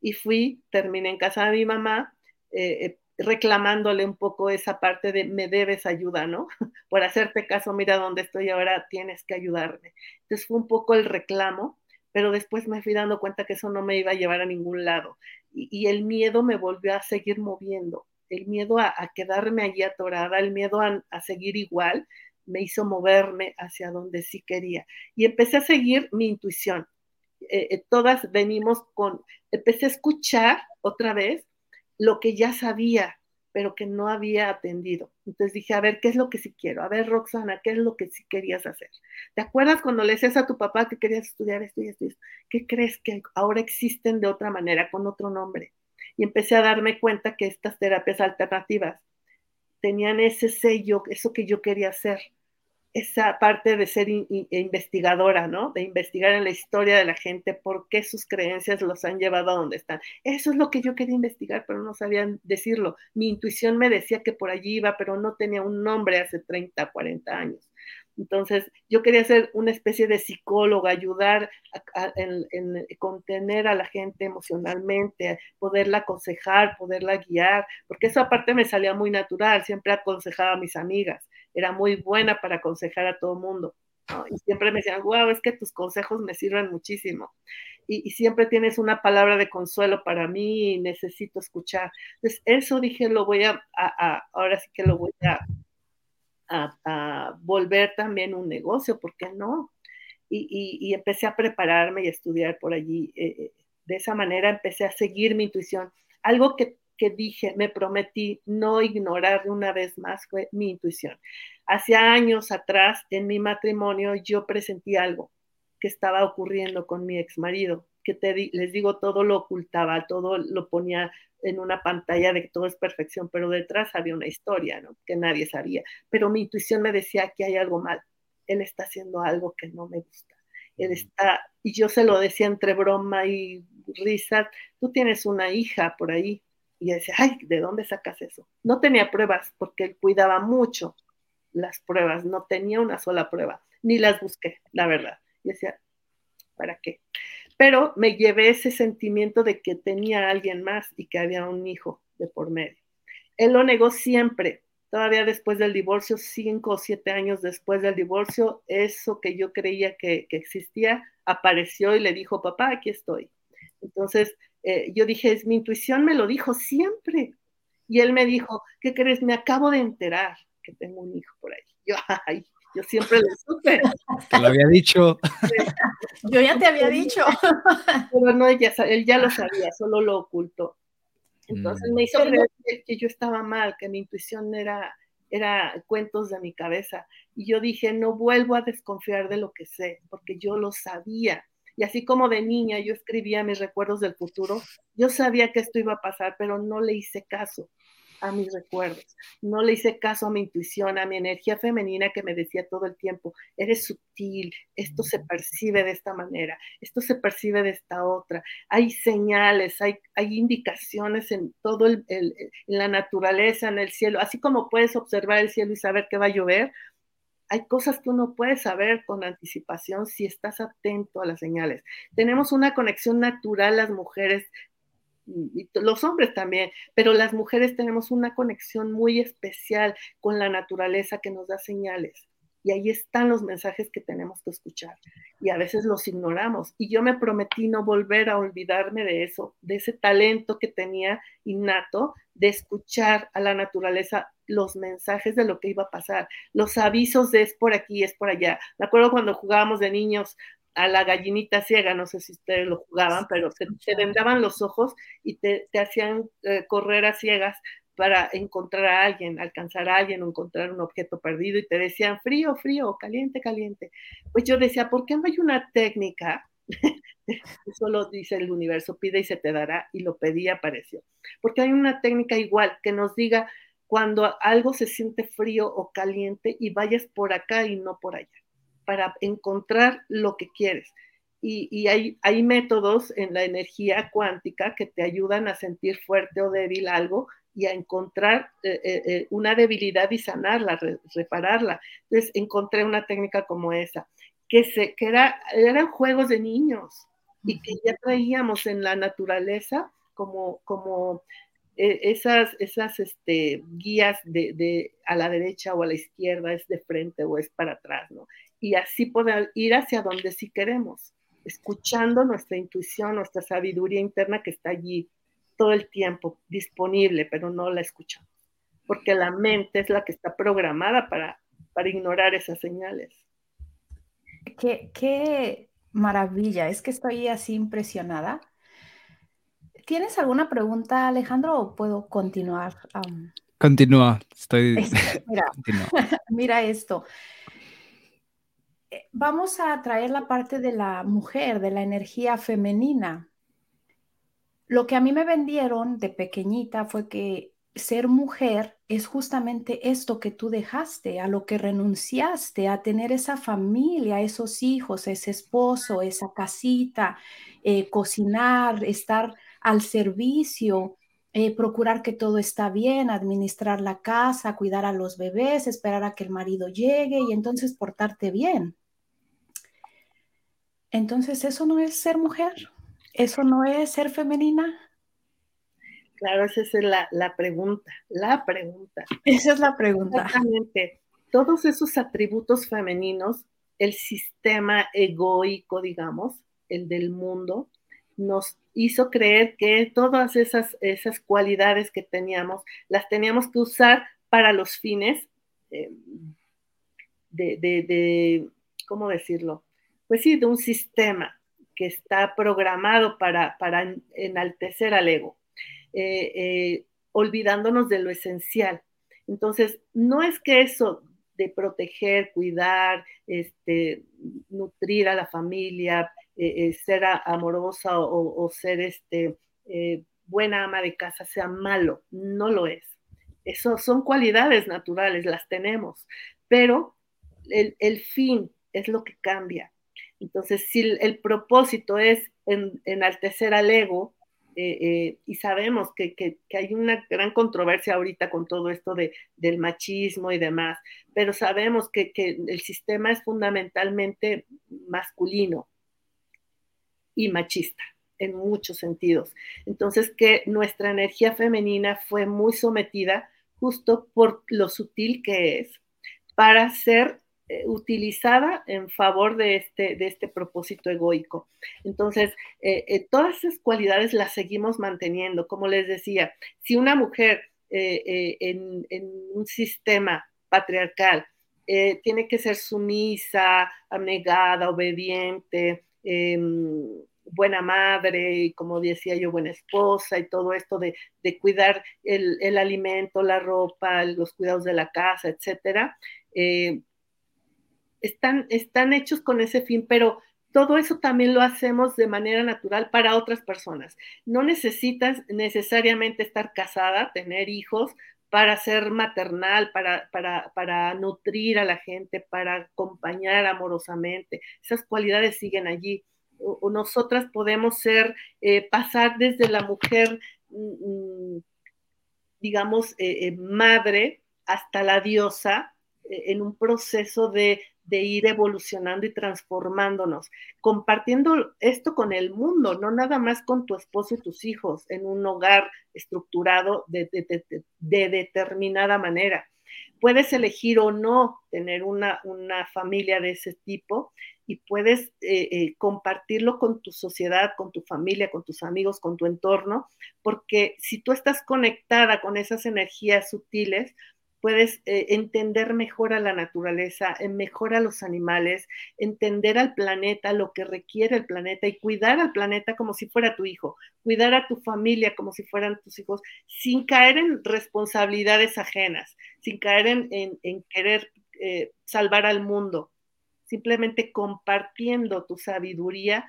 y fui, terminé en casa de mi mamá, eh, eh reclamándole un poco esa parte de me debes ayuda, ¿no? Por hacerte caso, mira dónde estoy ahora, tienes que ayudarme. Entonces fue un poco el reclamo, pero después me fui dando cuenta que eso no me iba a llevar a ningún lado. Y, el miedo me volvió a seguir moviendo, el miedo a, quedarme allí atorada, el miedo a, seguir igual, me hizo moverme hacia donde sí quería. Y empecé a seguir mi intuición. Eh, eh, todas venimos con, empecé a escuchar otra vez lo que ya sabía, pero que no había atendido. Entonces dije, a ver, ¿qué es lo que sí quiero? A ver, Roxana, ¿qué es lo que sí querías hacer? ¿Te acuerdas cuando le decías a tu papá que querías estudiar esto y esto? ¿Qué crees que ahora existen de otra manera, con otro nombre? Y empecé a darme cuenta que estas terapias alternativas tenían ese sello, eso que yo quería hacer esa parte de ser investigadora, ¿no? De investigar en la historia de la gente, por qué sus creencias los han llevado a donde están. Eso es lo que yo quería investigar, pero no sabían decirlo. Mi intuición me decía que por allí iba, pero no tenía un nombre hace 30, 40 años. Entonces, yo quería ser una especie de psicóloga, ayudar a, en, contener a la gente emocionalmente, poderla aconsejar, poderla guiar, porque eso aparte me salía muy natural, siempre aconsejaba a mis amigas era muy buena para aconsejar a todo mundo. Y siempre me decían, wow, es que tus consejos me sirven muchísimo. Y, siempre tienes una palabra de consuelo para mí y necesito escuchar. Entonces, eso dije, lo voy a, ahora sí que lo voy a, a, volver también un negocio, ¿por qué no? Y, empecé a prepararme y a estudiar por allí. Eh, eh, de esa manera empecé a seguir mi intuición. Algo que que dije, me prometí no ignorar una vez más fue mi intuición. Hace años atrás, en mi matrimonio, yo presentí algo que estaba ocurriendo con mi ex marido, que te, les digo, todo lo ocultaba, todo lo ponía en una pantalla de que todo es perfección, pero detrás había una historia, ¿no? Que nadie sabía. Pero mi intuición me decía que hay algo mal. Él está haciendo algo que no me gusta. Él está, y yo se lo decía entre broma y risa, tú tienes una hija por ahí, y decía, ay, ¿de dónde sacas eso? No tenía pruebas porque él cuidaba mucho las pruebas, no tenía una sola prueba, ni las busqué, la verdad. Y decía, ¿para qué? Pero me llevé ese sentimiento de que tenía alguien más y que había un hijo de por medio. Él lo negó siempre, todavía después del divorcio, cinco o siete años después del divorcio, eso que yo creía que, que existía apareció y le dijo, papá, aquí estoy. Entonces, eh, yo dije, mi intuición me lo dijo siempre. Y él me dijo, ¿qué crees? Me acabo de enterar que tengo un hijo por ahí. Yo, ay, yo siempre lo supe. Te lo había dicho. Yo ya te había dicho. Pero no, él ya lo sabía, solo lo ocultó. Entonces me hizo creer que yo estaba mal, que mi intuición era, era cuentos de mi cabeza. Y yo dije, no vuelvo a desconfiar de lo que sé, porque yo lo sabía. Y así como de niña yo escribía mis recuerdos del futuro, yo sabía que esto iba a pasar, pero no le hice caso a mis recuerdos, no le hice caso a mi intuición, a mi energía femenina que me decía todo el tiempo, eres sutil, esto se percibe de esta manera, esto se percibe de esta otra, hay señales, hay, hay indicaciones en todo el, en la naturaleza, en el cielo, así como puedes observar el cielo y saber que va a llover, hay cosas que uno puede saber con anticipación si estás atento a las señales. Tenemos una conexión natural las mujeres los hombres también, pero las mujeres tenemos una conexión muy especial con la naturaleza que nos da señales. Y ahí están los mensajes que tenemos que escuchar. Y a veces los ignoramos. Y yo me prometí no volver a olvidarme de eso, de ese talento que tenía innato de escuchar a la naturaleza los mensajes de lo que iba a pasar, los avisos de es por aquí, es por allá. Me acuerdo cuando jugábamos de niños a la gallinita ciega, no sé si ustedes lo jugaban, pero te, vendaban los ojos y te, hacían eh, correr a ciegas para encontrar a alguien, alcanzar a alguien o encontrar un objeto perdido y te decían frío, frío, caliente, caliente. Pues yo decía, ¿por qué no hay una técnica? Eso lo dice el universo, pide y se te dará, y lo pedí apareció. Porque hay una técnica igual que nos diga cuando algo se siente frío o caliente y vayas por acá y no por allá para encontrar lo que quieres. Y, hay, hay, métodos en la energía cuántica que te ayudan a sentir fuerte o débil algo y a encontrar eh, eh, eh, una debilidad y sanarla, repararla. Entonces encontré una técnica como esa, que, se, que era, eran juegos de niños y que ya traíamos en la naturaleza como, como esas, esas este, guías de, de, a la derecha o a la izquierda, es de frente o es para atrás, ¿no? y así poder ir hacia donde sí queremos, escuchando nuestra intuición, nuestra sabiduría interna que está allí todo el tiempo disponible, pero no la escuchamos, porque la mente es la que está programada para, para ignorar esas señales. Qué, qué maravilla, es que estoy así impresionada. ¿Tienes alguna pregunta, Alejandro, o puedo continuar? Continúa, estoy. mira, mira esto. Eh, vamos a traer la parte de la mujer, de la energía femenina. Lo que a mí me vendieron de pequeñita fue que ser mujer es justamente esto que tú dejaste, a lo que renunciaste, a tener esa familia, esos hijos, ese esposo, esa casita, eh, cocinar, estar al servicio, eh, procurar que todo está bien, administrar la casa, cuidar a los bebés, esperar a que el marido llegue y entonces portarte bien. Entonces, ¿eso no es ser mujer? ¿Eso no es ser femenina? Claro, esa es la, la pregunta, la pregunta. Esa es la pregunta. Exactamente. Todos esos atributos femeninos, el sistema egoico, digamos, el del mundo, nos hizo creer que todas esas, esas cualidades que teníamos las teníamos que usar para los fines eh, de, de, ¿cómo decirlo? Pues sí, de un sistema que está programado para, para enaltecer al ego, eh, eh, olvidándonos de lo esencial. Entonces, no es que eso de proteger, cuidar, este, nutrir a la familia, eh, ser amorosa o, ser este, buena ama de casa sea malo, no lo es. Eso son cualidades naturales, las tenemos, pero el, fin es lo que cambia. Entonces, si el, propósito es enaltecer al ego, y sabemos que, hay una gran controversia ahorita con todo esto de, del machismo y demás, pero sabemos que, que, el sistema es fundamentalmente masculino y machista en muchos sentidos. Entonces, que nuestra energía femenina fue muy sometida justo por lo sutil que es para ser eh, utilizada en favor de este, de este propósito egoico. Entonces, eh, eh, todas esas cualidades las seguimos manteniendo. Como les decía, si una mujer en, un sistema patriarcal tiene que ser sumisa, abnegada, obediente, Em, buena madre y como decía yo, buena esposa y todo esto de, cuidar el, alimento, la ropa, los cuidados de la casa, etcétera, eh, están, están hechos con ese fin, pero todo eso también lo hacemos de manera natural para otras personas. No necesitas necesariamente estar casada, tener hijos para ser maternal, para, para, para, nutrir a la gente, para acompañar amorosamente. Esas cualidades siguen allí. O, nosotras podemos ser, eh, pasar desde la mujer, mm, mm, digamos, eh, eh, madre hasta la diosa en un proceso de de ir evolucionando y transformándonos, compartiendo esto con el mundo, no nada más con tu esposo y tus hijos en un hogar estructurado de, determinada manera. Puedes elegir o no tener una, familia de ese tipo y puedes eh, eh, compartirlo con tu sociedad, con tu familia, con tus amigos, con tu entorno, porque si tú estás conectada con esas energías sutiles, puedes eh, entender mejor a la naturaleza, mejor a los animales, entender al planeta, lo que requiere el planeta y cuidar al planeta como si fuera tu hijo, cuidar a tu familia como si fueran tus hijos, sin caer en responsabilidades ajenas, sin caer en, querer eh, salvar al mundo, simplemente compartiendo tu sabiduría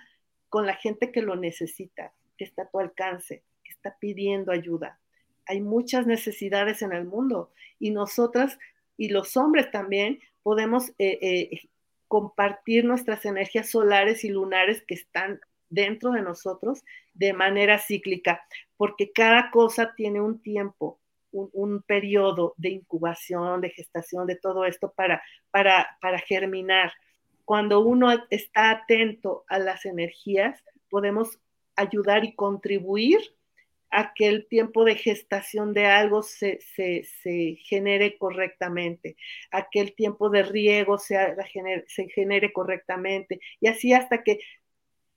con la gente que lo necesita, que está a tu alcance, que está pidiendo ayuda hay muchas necesidades en el mundo y nosotras y los hombres también podemos eh, eh, compartir nuestras energías solares y lunares que están dentro de nosotros de manera cíclica, porque cada cosa tiene un tiempo, un, periodo de incubación, de gestación, de todo esto para, para, para germinar. Cuando uno está atento a las energías, podemos ayudar y contribuir a que el tiempo de gestación de algo se, genere correctamente, a que el tiempo de riego se, se genere correctamente, y así hasta que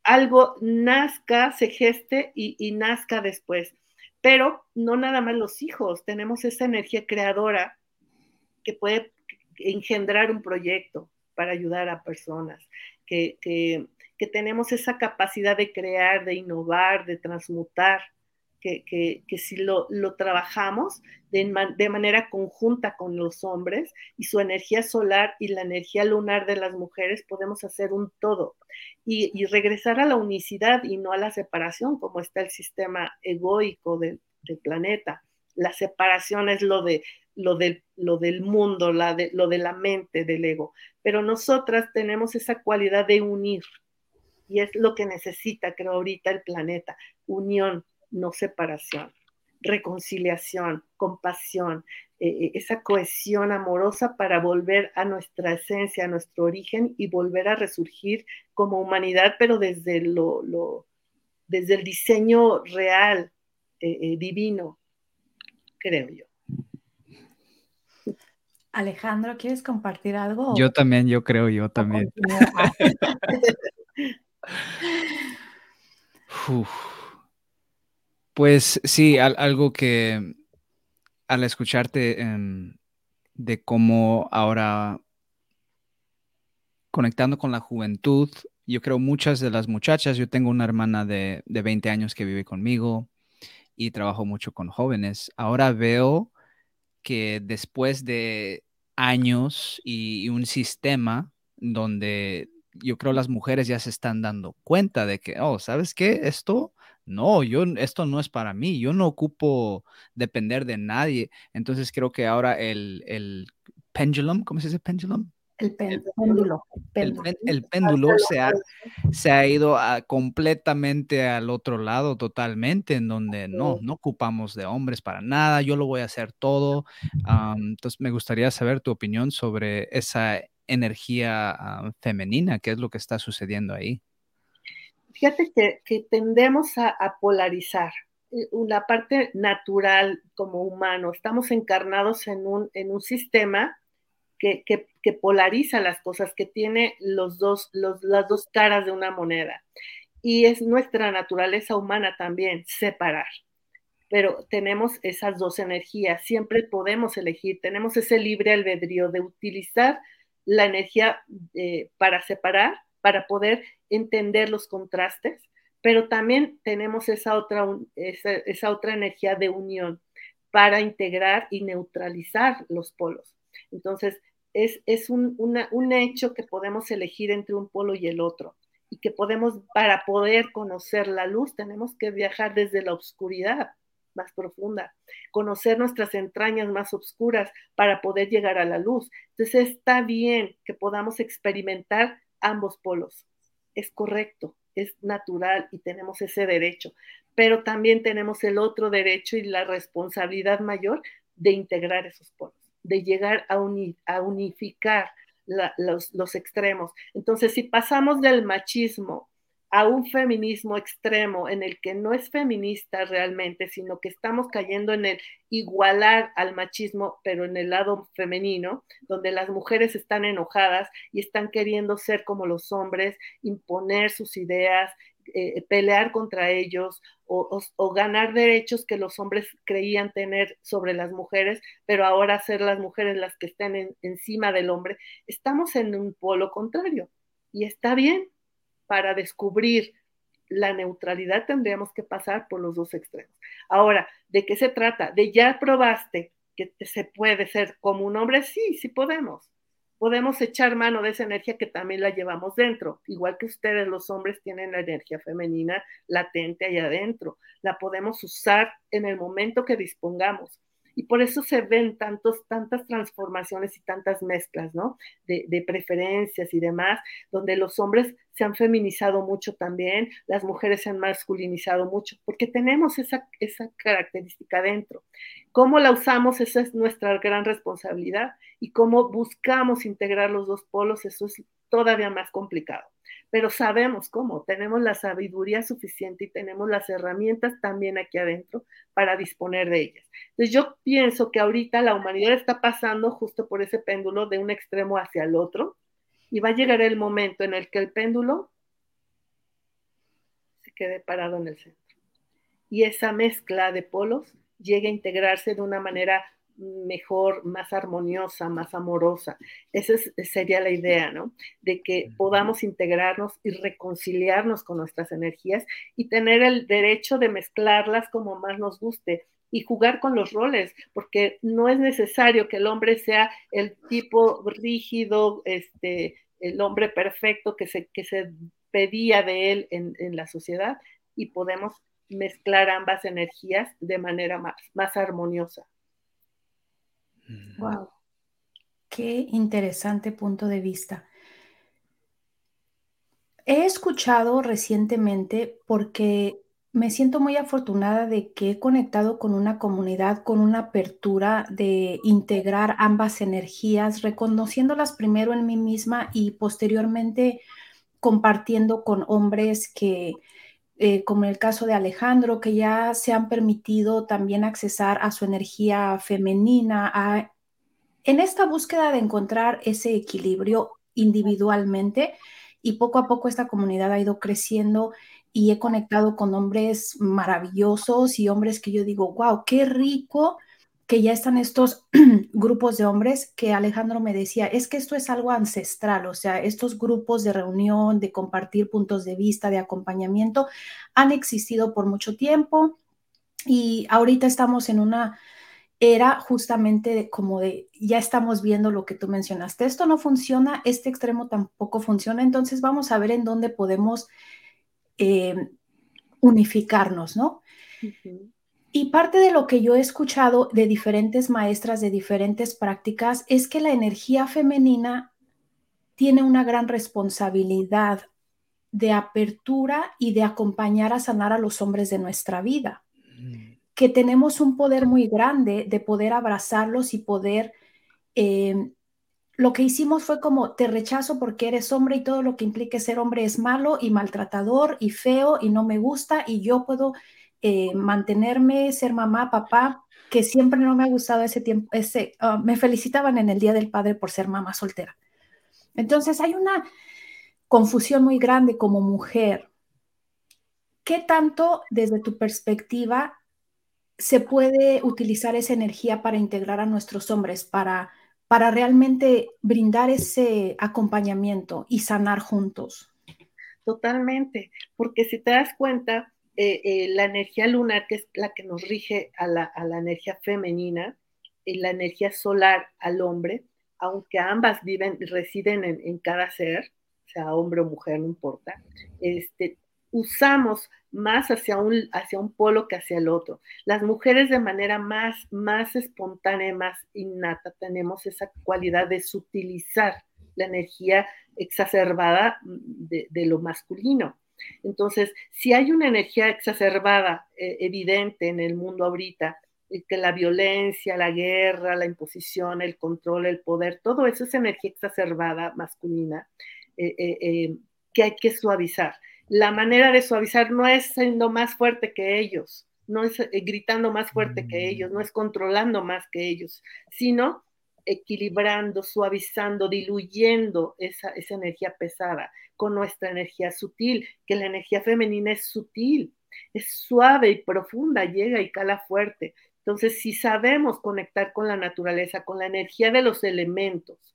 algo nazca, se geste y, y nazca después. Pero no nada más los hijos, tenemos esa energía creadora que puede engendrar un proyecto para ayudar a personas, que, que, que tenemos esa capacidad de crear, de innovar, de transmutar que, si lo, trabajamos de, manera conjunta con los hombres y su energía solar y la energía lunar de las mujeres, podemos hacer un todo y, regresar a la unicidad y no a la separación, como está el sistema egoico del, planeta. La separación es lo, de, lo, lo del mundo, la de, lo de la mente, del ego. Pero nosotras tenemos esa cualidad de unir y es lo que necesita, creo, ahorita el planeta, unión, no separación, reconciliación, compasión, eh, eh, esa cohesión amorosa para volver a nuestra esencia, a nuestro origen y volver a resurgir como humanidad, pero desde, lo, desde el diseño real, eh, divino, creo yo. Alejandro, ¿quieres compartir algo? Yo también, yo creo, yo también. Pues sí, algo que al escucharte em, de cómo ahora conectando con la juventud, yo creo muchas de las muchachas, yo tengo una hermana de, 20 años que vive conmigo y trabajo mucho con jóvenes. Ahora veo que después de años y, un sistema donde yo creo las mujeres ya se están dando cuenta de que, oh, ¿sabes qué? Esto no, yo, esto no es para mí, yo no ocupo depender de nadie. Entonces creo que ahora el, el pendulum, ¿cómo se dice pendulum? El péndulo. El, péndulo se ha, se ha ido completamente al otro lado, totalmente, en donde no, no ocupamos de hombres para nada, yo lo voy a hacer todo. entonces, me gustaría saber tu opinión sobre esa energía femenina, qué es lo que está sucediendo ahí fíjate que, tendemos a, polarizar la eh, parte natural como humano. Estamos encarnados en un, en un sistema que, polariza las cosas, que tiene los dos, las dos caras de una moneda. Y es nuestra naturaleza humana también separar. Pero tenemos esas dos energías, siempre podemos elegir, tenemos ese libre albedrío de utilizar la energía eh, para separar para poder entender los contrastes, pero también tenemos esa otra, esa, otra energía de unión para integrar y neutralizar los polos. Entonces, es, un, un, hecho que podemos elegir entre un polo y el otro y que podemos, para poder conocer la luz, tenemos que viajar desde la oscuridad más profunda, conocer nuestras entrañas más oscuras para poder llegar a la luz. Entonces está bien que podamos experimentar ambos polos. Es correcto, es natural y tenemos ese derecho, pero también tenemos el otro derecho y la responsabilidad mayor de integrar esos polos, de llegar a, a unificar los extremos. Entonces, si pasamos del machismo a un feminismo extremo en el que no es feminista realmente, sino que estamos cayendo en el igualar al machismo, pero en el lado femenino, donde las mujeres están enojadas y están queriendo ser como los hombres, imponer sus ideas, eh, pelear contra ellos o, ganar derechos que los hombres creían tener sobre las mujeres, pero ahora ser las mujeres las que estén encima del hombre. Estamos en un polo contrario y está bien para descubrir la neutralidad tendríamos que pasar por los dos extremos. Ahora, ¿de qué se trata? De ya probaste que se puede ser como un hombre, sí, sí podemos podemos echar mano de esa energía que también la llevamos dentro, igual que ustedes los hombres tienen la energía femenina latente allá adentro, la podemos usar en el momento que dispongamos. Y por eso se ven tantos, tantas transformaciones y tantas mezclas, ¿no? De, preferencias y demás, donde los hombres se han feminizado mucho también, las mujeres se han masculinizado mucho, porque tenemos esa, esa característica dentro. ¿Cómo la usamos? Esa es nuestra gran responsabilidad. Y cómo buscamos integrar los dos polos, eso es todavía más complicado pero sabemos cómo, tenemos la sabiduría suficiente y tenemos las herramientas también aquí adentro para disponer de ellas. Entonces yo pienso que ahorita la humanidad está pasando justo por ese péndulo de un extremo hacia el otro y va a llegar el momento en el que el péndulo se quede parado en el centro. Y esa mezcla de polos llegue a integrarse de una manera mejor, más armoniosa, más amorosa. Esa sería la idea, ¿no? De que podamos integrarnos y reconciliarnos con nuestras energías y tener el derecho de mezclarlas como más nos guste y jugar con los roles, porque no es necesario que el hombre sea el tipo rígido, este, el hombre perfecto que se, que se pedía de él en, en la sociedad y podemos mezclar ambas energías de manera más, más armoniosa. Wow. Qué interesante punto de vista. He escuchado recientemente porque me siento muy afortunada de que he conectado con una comunidad con una apertura de integrar ambas energías, reconociéndolas primero en mí misma y posteriormente compartiendo con hombres que, eh, como en el caso de Alejandro, que ya se han permitido también accesar a su energía femenina, en esta búsqueda de encontrar ese equilibrio individualmente y poco a poco esta comunidad ha ido creciendo y he conectado con hombres maravillosos y hombres que yo digo, wow, qué rico que ya están estos grupos de hombres que Alejandro me decía, es que esto es algo ancestral, o sea, estos grupos de reunión, de compartir puntos de vista, de acompañamiento, han existido por mucho tiempo y ahorita estamos en una era justamente como de, ya estamos viendo lo que tú mencionaste, esto no funciona, este extremo tampoco funciona, entonces vamos a ver en dónde podemos eh, unificarnos, ¿no? Y parte de lo que yo he escuchado de diferentes maestras de diferentes prácticas es que la energía femenina tiene una gran responsabilidad de apertura y de acompañar a sanar a los hombres de nuestra vida. Mm. Que tenemos un poder muy grande de poder abrazarlos y poder... Eh, lo que hicimos fue como te rechazo porque eres hombre y todo lo que implique ser hombre es malo y maltratador y feo y no me gusta y yo puedo eh, mantenerme, ser mamá, papá, que siempre no me ha gustado ese tiempo, ese, ah, me felicitaban en el Día del Padre por ser mamá soltera. Entonces hay una confusión muy grande como mujer. ¿Qué tanto desde tu perspectiva se puede utilizar esa energía para integrar a nuestros hombres, para, para realmente brindar ese acompañamiento y sanar juntos? Totalmente, porque si te das cuenta, eh, eh, la energía lunar, que es la que nos rige a la, energía femenina, y la energía solar al hombre, aunque ambas viven, residen en, cada ser, sea hombre o mujer, no importa, este, usamos más hacia un, hacia un polo que hacia el otro. Las mujeres de manera más, más espontánea, más innata, tenemos esa cualidad de sutilizar la energía exacerbada de lo masculino. Entonces, si hay una energía exacerbada, eh, evidente en el mundo ahorita, eh, que la violencia, la guerra, la imposición, el control, el poder, todo eso es energía exacerbada masculina eh, que hay que suavizar. La manera de suavizar no es siendo más fuerte que ellos, no es gritando más fuerte que ellos, no es controlando más que ellos, sino equilibrando, suavizando, diluyendo esa, esa energía pesada con nuestra energía sutil, que la energía femenina es sutil, es suave y profunda, llega y cala fuerte. Entonces, si sabemos conectar con la naturaleza, con la energía de los elementos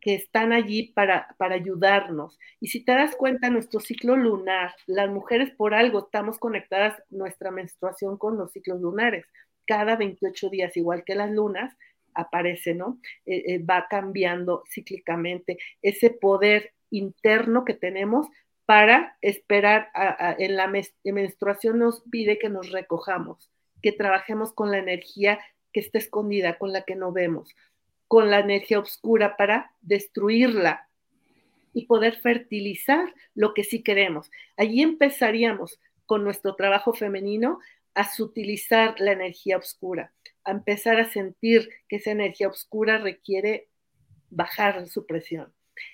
que están allí para, para ayudarnos, y si te das cuenta, nuestro ciclo lunar, las mujeres por algo estamos conectadas nuestra menstruación con los ciclos lunares. Cada 28 días, igual que las lunas, aparece, ¿no? Eh, eh, va cambiando cíclicamente ese poder interno que tenemos para esperar en la menstruación nos pide que nos recojamos, que trabajemos con la energía que está escondida, con la que no vemos, con la energía oscura para destruirla y poder fertilizar lo que sí queremos. Allí empezaríamos con nuestro trabajo femenino a sutilizar la energía oscura, a empezar a sentir que esa energía oscura requiere bajar su presión.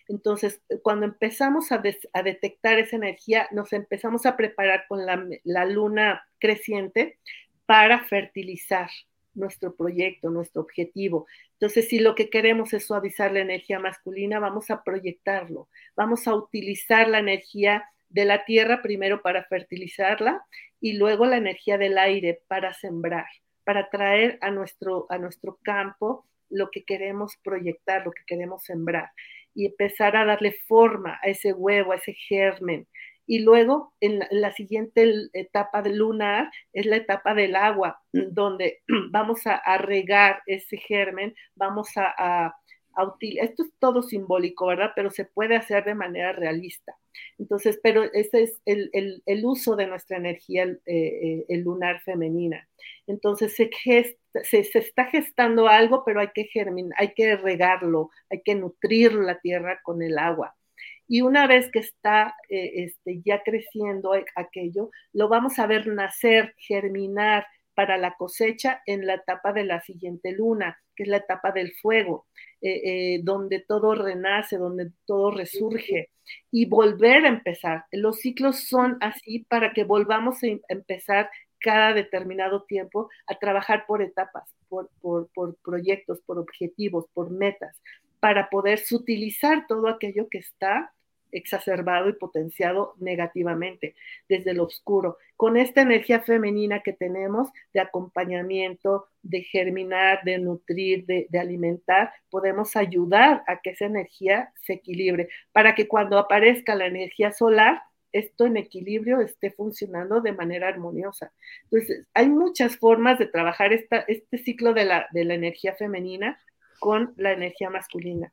Entonces, cuando empezamos a, detectar esa energía, nos empezamos a preparar con la, luna creciente para fertilizar nuestro proyecto, nuestro objetivo. Entonces, si lo que queremos es suavizar la energía masculina, vamos a proyectarlo, vamos a utilizar la energía de la tierra primero para fertilizarla y luego la energía del aire para sembrar, para traer a nuestro, a nuestro campo lo que queremos proyectar, lo que queremos sembrar y empezar a darle forma a ese huevo, a ese germen. Y luego, en la, siguiente etapa de lunar, es la etapa del agua, donde vamos a, regar ese germen, vamos a, esto es todo simbólico, ¿verdad? Pero se puede hacer de manera realista. Entonces, pero ese es el, uso de nuestra energía eh, eh, lunar femenina. Entonces, se, se, está gestando algo, pero hay que germinar, hay que regarlo, hay que nutrir la tierra con el agua. Y una vez que está eh, este, ya creciendo aquello, lo vamos a ver nacer, germinar, para la cosecha en la etapa de la siguiente luna, que es la etapa del fuego, eh, eh, donde todo renace, donde todo resurge y volver a empezar. Los ciclos son así para que volvamos a em-, empezar cada determinado tiempo a trabajar por etapas, por, por, por proyectos, por objetivos, por metas, para poder sutilizar todo aquello que está exacerbado y potenciado negativamente desde lo oscuro. Con esta energía femenina que tenemos de acompañamiento, de germinar, de nutrir, de, alimentar, podemos ayudar a que esa energía se equilibre para que cuando aparezca la energía solar, esto en equilibrio esté funcionando de manera armoniosa. Entonces, hay muchas formas de trabajar esta, este ciclo de la, de la energía femenina con la energía masculina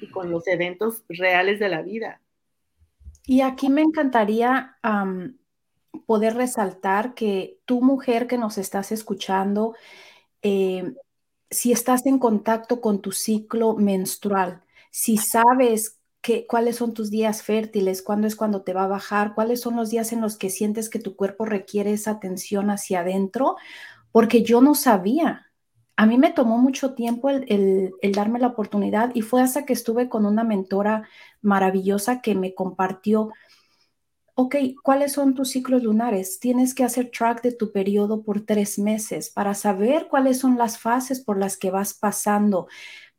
y con los eventos reales de la vida. Y aquí me encantaría poder resaltar que tu mujer que nos estás escuchando, eh, si estás en contacto con tu ciclo menstrual, si sabes que, cuáles son tus días fértiles, cuándo es cuando te va a bajar, cuáles son los días en los que sientes que tu cuerpo requiere esa atención hacia adentro, porque yo no sabía a mí me tomó mucho tiempo el, darme la oportunidad y fue hasta que estuve con una mentora maravillosa que me compartió, ok, ¿cuáles son tus ciclos lunares? Tienes que hacer track de tu periodo por tres meses para saber cuáles son las fases por las que vas pasando,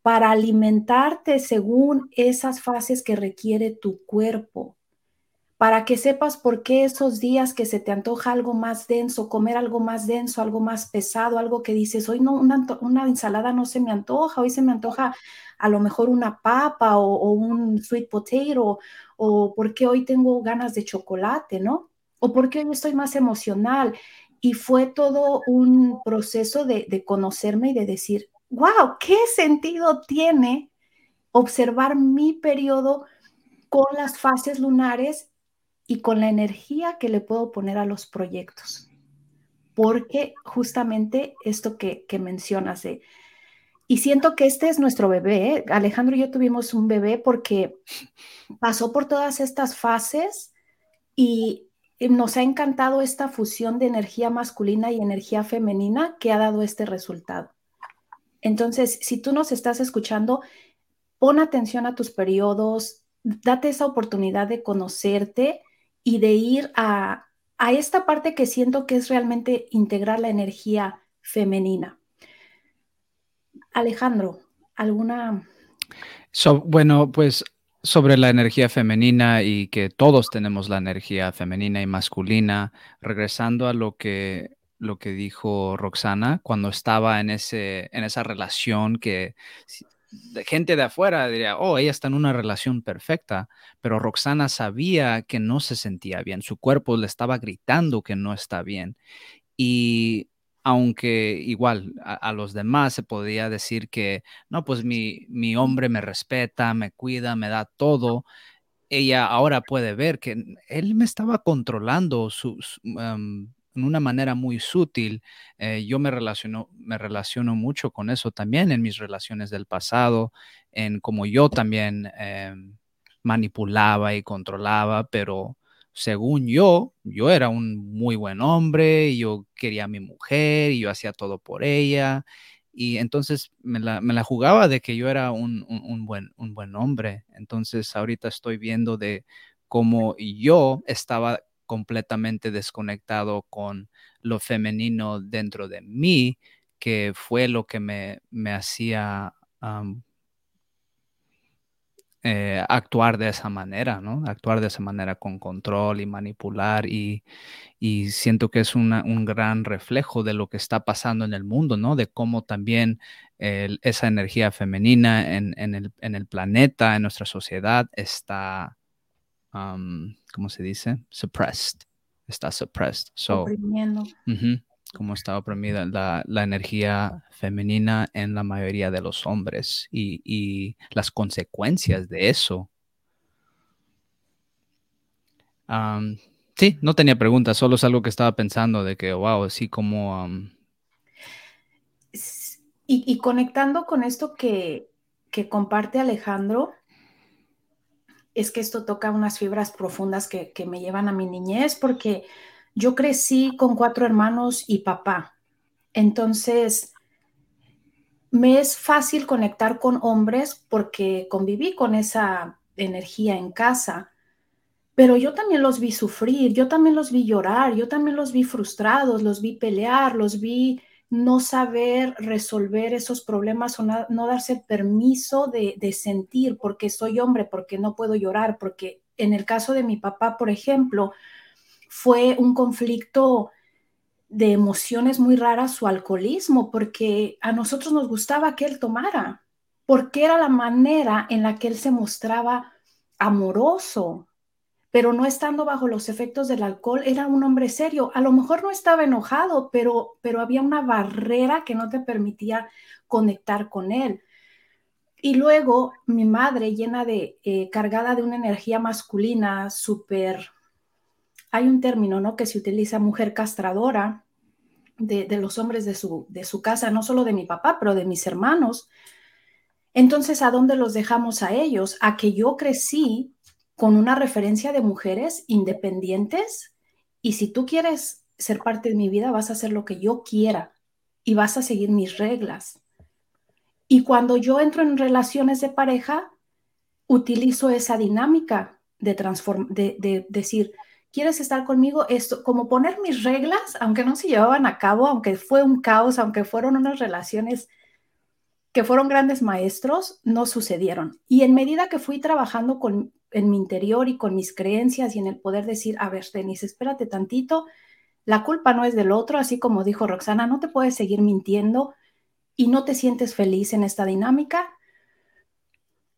para alimentarte según esas fases que requiere tu cuerpo para que sepas por qué esos días que se te antoja algo más denso, comer algo más denso, algo más pesado, algo que dices, hoy no, una, ensalada no se me antoja, hoy se me antoja a lo mejor una papa o, un sweet potato, o por qué hoy tengo ganas de chocolate, ¿no? O por qué hoy estoy más emocional. Y fue todo un proceso de, de conocerme y de decir, wow, ¿qué sentido tiene observar mi periodo con las fases lunares y con la energía que le puedo poner a los proyectos. Porque justamente esto que, mencionas de... Y siento que este es nuestro bebé. ¿eh? Alejandro y yo tuvimos un bebé porque pasó por todas estas fases y nos ha encantado esta fusión de energía masculina y energía femenina que ha dado este resultado. Entonces, si tú nos estás escuchando, pon atención a tus periodos, date esa oportunidad de conocerte y de ir a, esta parte que siento que es realmente integrar la energía femenina. Alejandro, ¿Alguna? bueno, pues sobre la energía femenina y que todos tenemos la energía femenina y masculina, regresando a lo que lo que dijo Roxana cuando estaba en ese en esa relación que de gente de afuera diría, oh, ella está en una relación perfecta, pero Roxana sabía que no se sentía bien, su cuerpo le estaba gritando que no está bien. Y aunque igual a, los demás se podía decir que, no, pues mi, mi hombre me respeta, me cuida, me da todo, ella ahora puede ver que él me estaba controlando sus, em, en una manera muy sutil. Eh, yo me relaciono, me relaciono mucho con eso también en mis relaciones del pasado, en cómo yo también em, manipulaba y controlaba, pero según yo, yo era un muy buen hombre, yo quería a mi mujer y yo hacía todo por ella. Y entonces me la, jugaba de que yo era un, buen, un buen hombre. Entonces ahorita estoy viendo de cómo yo estaba completamente desconectado con lo femenino dentro de mí, que fue lo que me, hacía eh, actuar de esa manera, ¿no? Actuar de esa manera con control y manipular y, siento que es un gran reflejo de lo que está pasando en el mundo, ¿no? De cómo también esa energía femenina en, el, planeta, en nuestra sociedad, está, ¿cómo se dice? Suppressed. Está suppressed. So, como está oprimida la, energía femenina en la mayoría de los hombres y, las consecuencias de eso. sí, no tenía preguntas, solo es algo que estaba pensando de que, wow, así como... y, conectando con esto que, que comparte Alejandro, es que esto toca unas fibras profundas que, que me llevan a mi niñez, porque yo crecí con cuatro hermanos y papá. Entonces, me es fácil conectar con hombres porque conviví con esa energía en casa, pero yo también los vi sufrir, yo también los vi llorar, yo también los vi frustrados, los vi pelear, los vi no saber resolver esos problemas o no, darse permiso de, de sentir porque soy hombre, porque no puedo llorar, porque en el caso de mi papá, por ejemplo, fue un conflicto de emociones muy raras su alcoholismo, porque a nosotros nos gustaba que él tomara, porque era la manera en la que él se mostraba amoroso, pero no estando bajo los efectos del alcohol, era un hombre serio. A lo mejor no estaba enojado, pero, pero había una barrera que no te permitía conectar con él. Y luego mi madre, llena de, eh, cargada de una energía masculina súper hay un término, ¿no? Que se utiliza mujer castradora de, los hombres de su, de su casa, no solo de mi papá, pero de mis hermanos. Entonces, ¿a dónde los dejamos a ellos? A que yo crecí con una referencia de mujeres independientes y si tú quieres ser parte de mi vida, vas a hacer lo que yo quiera y vas a seguir mis reglas. Y cuando yo entro en relaciones de pareja, utilizo esa dinámica de, de, de decir, ¿quieres estar conmigo? Esto, como poner mis reglas, aunque no se llevaban a cabo, aunque fue un caos, aunque fueron unas relaciones que fueron grandes maestros, no sucedieron. Y en medida que fui trabajando con, en mi interior y con mis creencias y en el poder decir, a ver, Denise, espérate tantito, la culpa no es del otro, así como dijo Roxana, no te puedes seguir mintiendo y no te sientes feliz en esta dinámica,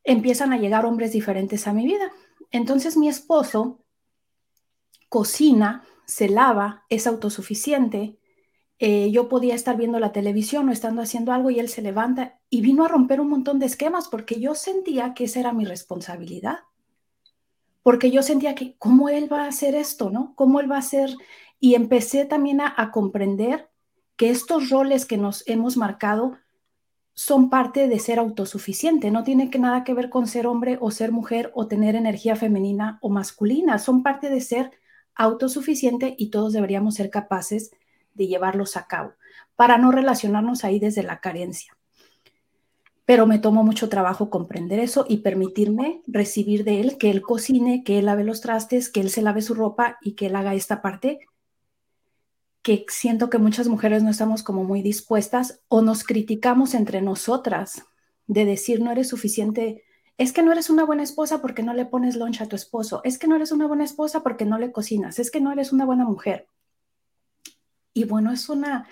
empiezan a llegar hombres diferentes a mi vida. Entonces mi esposo cocina, se lava, es autosuficiente. Eh, yo podía estar viendo la televisión o estando haciendo algo y él se levanta y vino a romper un montón de esquemas porque yo sentía que esa era mi responsabilidad. Porque yo sentía que, ¿cómo él va a hacer esto? ¿No? ¿Cómo él va a hacer? Y empecé también a, comprender que estos roles que nos hemos marcado son parte de ser autosuficiente, no tiene que nada que ver con ser hombre o ser mujer o tener energía femenina o masculina, son parte de ser autosuficiente y todos deberíamos ser capaces de llevarlos a cabo para no relacionarnos ahí desde la carencia. Pero me tomó mucho trabajo comprender eso y permitirme recibir de él que él cocine, que él lave los trastes, que él se lave su ropa y que él haga esta parte que siento que muchas mujeres no estamos como muy dispuestas o nos criticamos entre nosotras de decir no eres suficiente. Es que no eres una buena esposa porque no le pones lunch a tu esposo. Es que no eres una buena esposa porque no le cocinas. Es que no eres una buena mujer. Y bueno, es una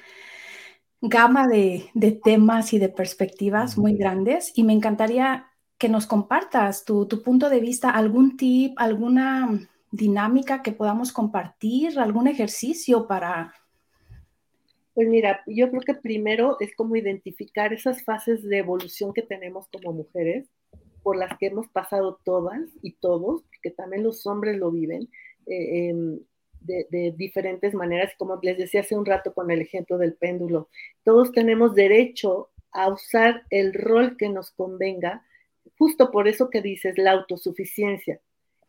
gama de, de temas y de perspectivas muy grandes y me encantaría que nos compartas tu, tu punto de vista, algún tip, alguna dinámica que podamos compartir, algún ejercicio para... Pues mira, yo creo que primero es como identificar esas fases de evolución que tenemos como mujeres, por las que hemos pasado todas y todos, que también los hombres lo viven, eh, de, diferentes maneras, como les decía hace un rato con el ejemplo del péndulo, todos tenemos derecho a usar el rol que nos convenga, justo por eso que dices la autosuficiencia.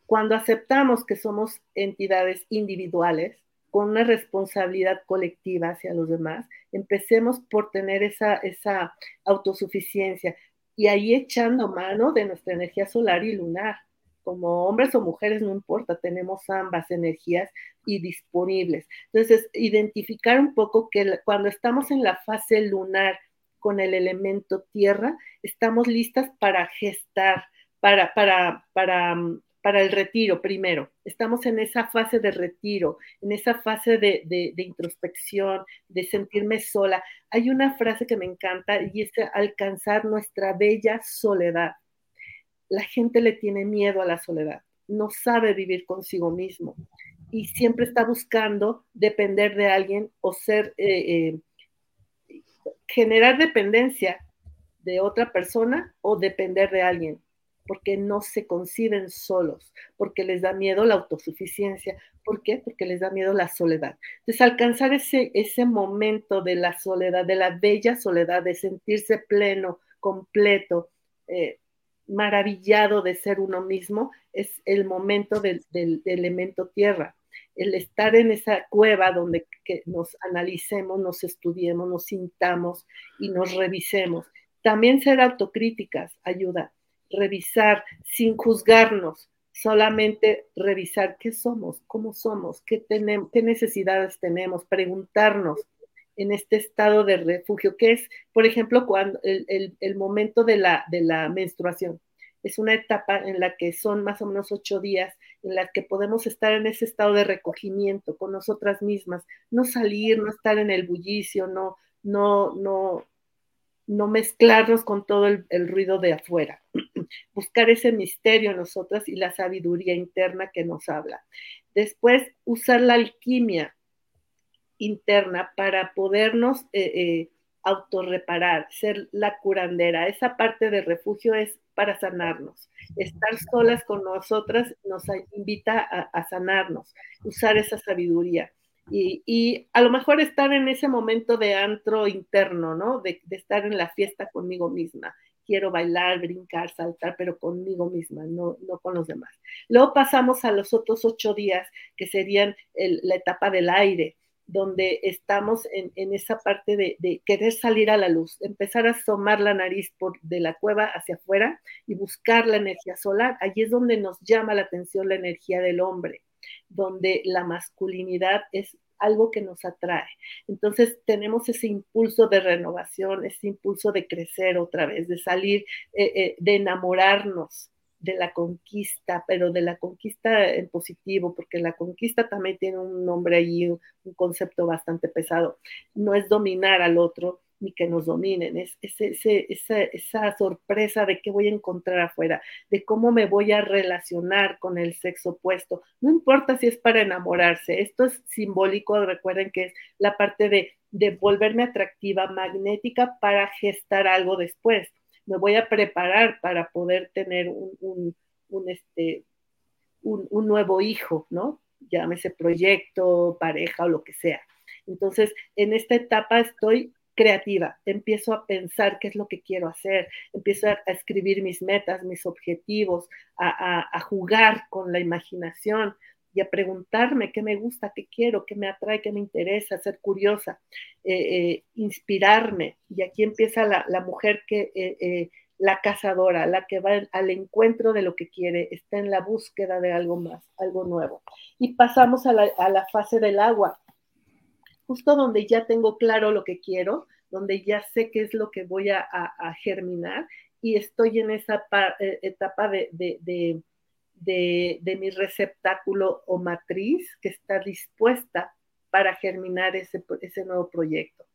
Cuando aceptamos que somos entidades individuales con una responsabilidad colectiva hacia los demás, empecemos por tener esa, esa autosuficiencia y ahí echando mano de nuestra energía solar y lunar. Como hombres o mujeres, no importa, tenemos ambas energías y disponibles. Entonces, identificar un poco que cuando estamos en la fase lunar con el elemento tierra, estamos listas para gestar, para, para, para mm, para el retiro primero. Estamos en esa fase de retiro, en esa fase de, de, introspección, de sentirme sola. Hay una frase que me encanta y es alcanzar nuestra bella soledad. La gente le tiene miedo a la soledad, no sabe vivir consigo mismo y siempre está buscando depender de alguien o ser, eh, eh, generar dependencia de otra persona o depender de alguien porque no se conciben solos, porque les da miedo la autosuficiencia. ¿Por qué? Porque les da miedo la soledad. Entonces, alcanzar ese, ese momento de la soledad, de la bella soledad, de sentirse pleno, completo, eh, maravillado de ser uno mismo, es el momento del, elemento tierra. El estar en esa cueva donde que nos analicemos, nos estudiemos, nos sintamos y nos revisemos. También ser autocríticas ayuda revisar sin juzgarnos, solamente revisar qué somos, cómo somos, qué, tenemos, qué necesidades tenemos, preguntarnos en este estado de refugio, que es, por ejemplo, cuando el, el, momento de la, de la menstruación. Es una etapa en la que son más o menos ocho días en la que podemos estar en ese estado de recogimiento con nosotras mismas, no salir, no estar en el bullicio, no, no, no, no mezclarnos con todo el, ruido de afuera, buscar ese misterio en nosotras y la sabiduría interna que nos habla. Después, usar la alquimia interna para podernos eh, eh, autorreparar, ser la curandera. Esa parte de refugio es para sanarnos. Estar solas con nosotras nos invita a sanarnos, usar esa sabiduría. Y, a lo mejor estar en ese momento de antro interno, ¿no? De, estar en la fiesta conmigo misma. Quiero bailar, brincar, saltar, pero conmigo misma, no, no con los demás. Luego pasamos a los otros ocho días, que serían la etapa del aire, donde estamos en, esa parte de, querer salir a la luz, empezar a asomar la nariz de la cueva hacia afuera y buscar la energía solar. Allí es donde nos llama la atención la energía del hombre donde la masculinidad es algo que nos atrae. Entonces tenemos ese impulso de renovación, ese impulso de crecer otra vez, de salir, eh, eh, de enamorarnos de la conquista, pero de la conquista en positivo, porque la conquista también tiene un nombre ahí, un concepto bastante pesado. No es dominar al otro, ni que nos dominen, es, esa, sorpresa de qué voy a encontrar afuera, de cómo me voy a relacionar con el sexo opuesto. No importa si es para enamorarse, esto es simbólico, recuerden que es la parte de, volverme atractiva, magnética para gestar algo después. Me voy a preparar para poder tener un, este, un, un nuevo hijo, ¿no? Llámese proyecto, pareja o lo que sea. Entonces, en esta etapa estoy creativa, empiezo a pensar qué es lo que quiero hacer, empiezo a, escribir mis metas, mis objetivos, a, jugar con la imaginación y a preguntarme qué me gusta, qué quiero, qué me atrae, qué me interesa, ser curiosa, eh, eh, inspirarme. Y aquí empieza la, mujer que... Eh, la cazadora, la que va al encuentro de lo que quiere, está en la búsqueda de algo más, algo nuevo. Y pasamos a la, a la fase del agua, justo donde ya tengo claro lo que quiero, donde ya sé qué es lo que voy a, germinar y estoy en esa etapa de, mi receptáculo o matriz que está dispuesta para germinar ese, ese nuevo proyecto.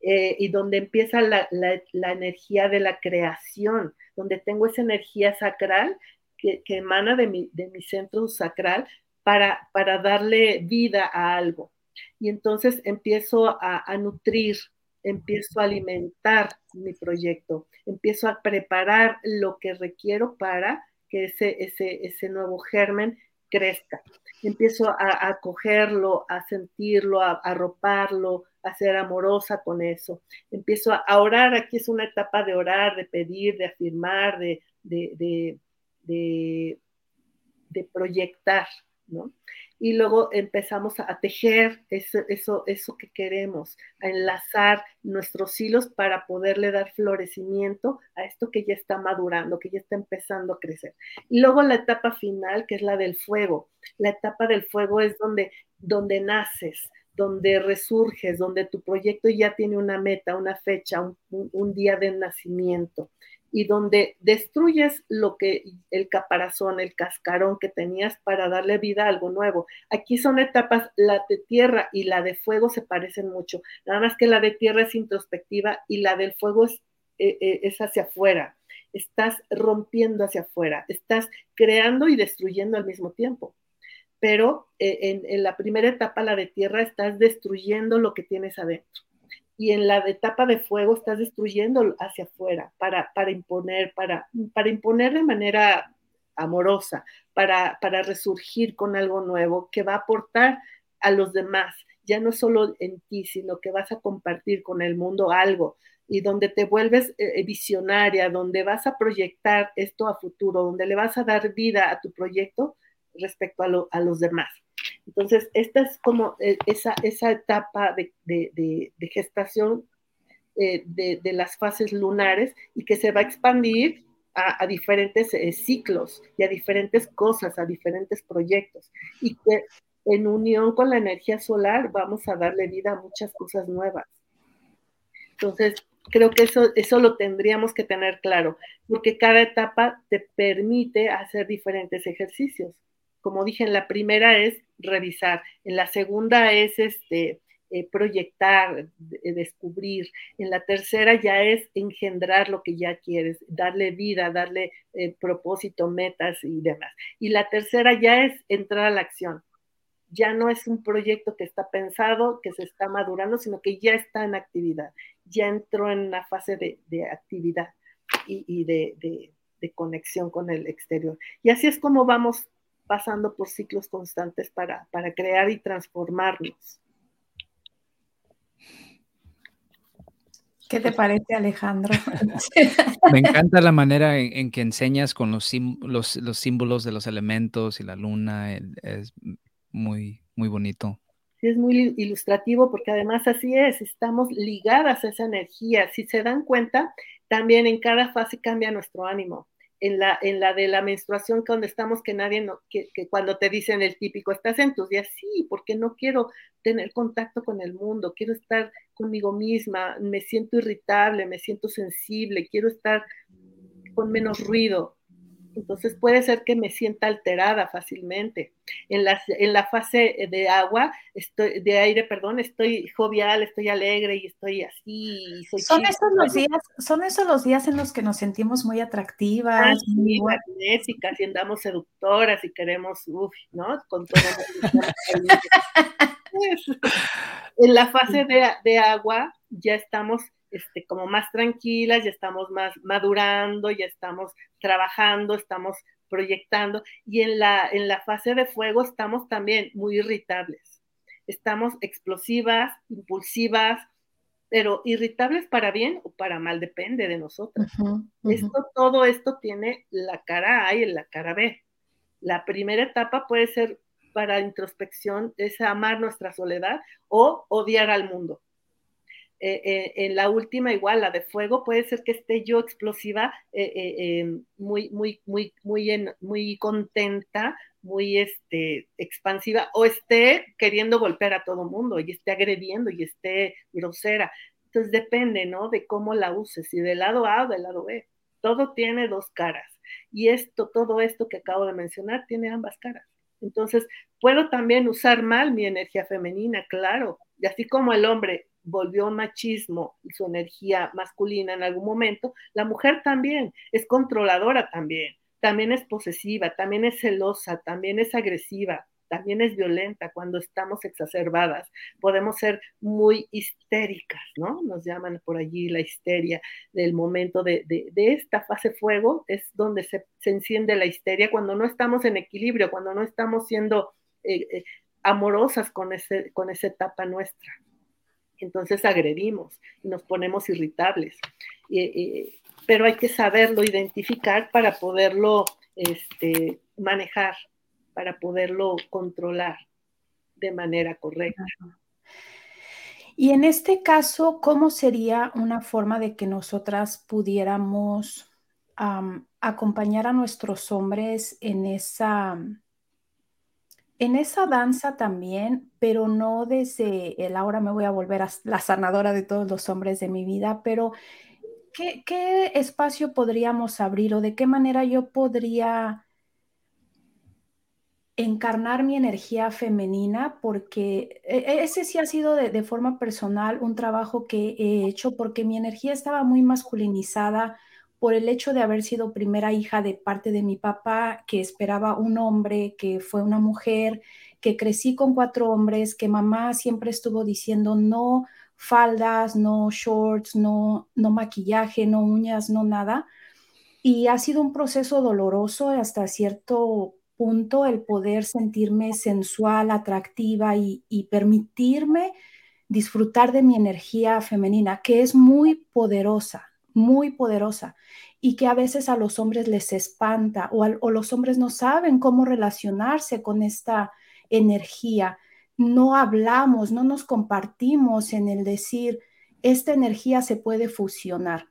Eh, y donde empieza la, la, energía de la creación, donde tengo esa energía sacral que, que emana de mi, de mi, centro sacral para, para darle vida a algo. Y entonces empiezo a nutrir, empiezo a alimentar mi proyecto, empiezo a preparar lo que requiero para que ese, ese, ese nuevo germen crezca. Empiezo a, a cogerlo, a sentirlo, a arroparlo, a ser amorosa con eso. Empiezo a, orar, aquí es una etapa de orar, de pedir, de afirmar, de, de, de, de proyectar, ¿no? Y luego empezamos a tejer eso, eso, eso que queremos, a enlazar nuestros hilos para poderle dar florecimiento a esto que ya está madurando, que ya está empezando a crecer. Y luego la etapa final, que es la del fuego. La etapa del fuego es donde, donde naces, donde resurges, donde tu proyecto ya tiene una meta, una fecha, un, un día de nacimiento y donde destruyes lo que el caparazón, el cascarón que tenías para darle vida a algo nuevo. Aquí son etapas, la de tierra y la de fuego se parecen mucho, nada más que la de tierra es introspectiva y la del fuego es, eh, eh, hacia afuera. Estás rompiendo hacia afuera, estás creando y destruyendo al mismo tiempo. Pero eh, en, en la primera etapa, la de tierra, estás destruyendo lo que tienes adentro y en la etapa de fuego estás destruyendo hacia afuera para, para imponer, para, para imponer de manera amorosa, para, para resurgir con algo nuevo que va a aportar a los demás, ya no solo en ti, sino que vas a compartir con el mundo algo y donde te vuelves eh, visionaria, donde vas a proyectar esto a futuro, donde le vas a dar vida a tu proyecto respecto a, a los demás. Entonces, esta es como eh, esa, esa etapa de, de, gestación eh, de, las fases lunares y que se va a expandir a, diferentes eh, ciclos y a diferentes cosas, a diferentes proyectos. Y que en unión con la energía solar vamos a darle vida a muchas cosas nuevas. Entonces, creo que eso, eso lo tendríamos que tener claro, porque cada etapa te permite hacer diferentes ejercicios como dije, en la primera es revisar, en la segunda es este, eh, proyectar, descubrir, en la tercera ya es engendrar lo que ya quieres, darle vida, darle eh, propósito, metas y demás. Y la tercera ya es entrar a la acción. Ya no es un proyecto que está pensado, que se está madurando, sino que ya está en actividad, ya entró en una fase de, actividad y, de conexión con el exterior. Y así es como vamos pasando por ciclos constantes para, para crear y transformarnos. ¿Qué te parece, Alejandro? Me encanta la manera en, que enseñas con los, los, los, símbolos de los elementos y la luna. Es muy, muy bonito. Sí, es muy ilustrativo porque además así es, estamos ligadas a esa energía. Si se dan cuenta, también en cada fase cambia nuestro ánimo en la, en la de la menstruación, donde estamos, que nadie, no, que, que, cuando te dicen el típico, estás en tus días, sí, porque no quiero tener contacto con el mundo, quiero estar conmigo misma, me siento irritable, me siento sensible, quiero estar con menos ruido, entonces puede ser que me sienta alterada fácilmente. En la, en la fase de agua, estoy, de aire, perdón, estoy jovial, estoy alegre y estoy así. son, esos los días, son esos los días en los que nos sentimos muy atractivas, muy magnéticas y andamos seductoras y queremos, uff, ¿no? Con todo. en la fase de, de agua ya estamos este, como más tranquilas, ya estamos más madurando, ya estamos trabajando, estamos proyectando y en la, en la fase de fuego estamos también muy irritables. Estamos explosivas, impulsivas, pero irritables para bien o para mal, depende de nosotros. Esto, todo esto tiene la cara A y la cara B. La primera etapa puede ser para introspección, es amar nuestra soledad o odiar al mundo. Eh, eh, en la última igual, la de fuego, puede ser que esté yo explosiva, eh, muy, muy, muy, muy, muy contenta, muy este, expansiva, o esté queriendo golpear a todo mundo y esté agrediendo y esté grosera. Entonces depende, ¿no? De cómo la uses, si del lado A o del lado B. todo tiene dos caras. Y esto, todo esto que acabo de mencionar, tiene ambas caras. Entonces, puedo también usar mal mi energía femenina, claro. Y así como el hombre volvió machismo su energía masculina en algún momento, la mujer también es controladora también, también es posesiva, también es celosa, también es agresiva, también es violenta cuando estamos exacerbadas. Podemos ser muy histéricas, ¿no? Nos llaman por allí la histeria del momento de, esta fase fuego, es donde se, enciende la histeria cuando no estamos en equilibrio, cuando no estamos siendo eh, eh, amorosas con, ese, con esa etapa nuestra. Entonces agredimos y nos ponemos irritables. pero hay que saberlo identificar para poderlo este, manejar para poderlo controlar de manera correcta. Y en este caso, ¿cómo sería una forma de que nosotras pudiéramos acompañar a nuestros hombres en esa, en esa danza también, pero no desde el ahora me voy a volver a la sanadora de todos los hombres de mi vida, pero ¿qué, qué espacio podríamos abrir o de qué manera yo podría encarnar mi energía femenina porque e, e, ese sí ha sido de, forma personal un trabajo que he hecho porque mi energía estaba muy masculinizada por el hecho de haber sido primera hija de parte de mi papá que esperaba un hombre, que fue una mujer, que crecí con cuatro hombres, que mamá siempre estuvo diciendo no faldas, no shorts, no, no maquillaje, no uñas, no nada. Y ha sido un proceso doloroso hasta cierto punto el poder sentirme sensual, atractiva y, permitirme disfrutar de mi energía femenina, que es muy poderosa, muy poderosa, y que a veces a los hombres les espanta o, o los hombres no saben cómo relacionarse con esta energía. No hablamos, no nos compartimos en el decir, esta energía se puede fusionar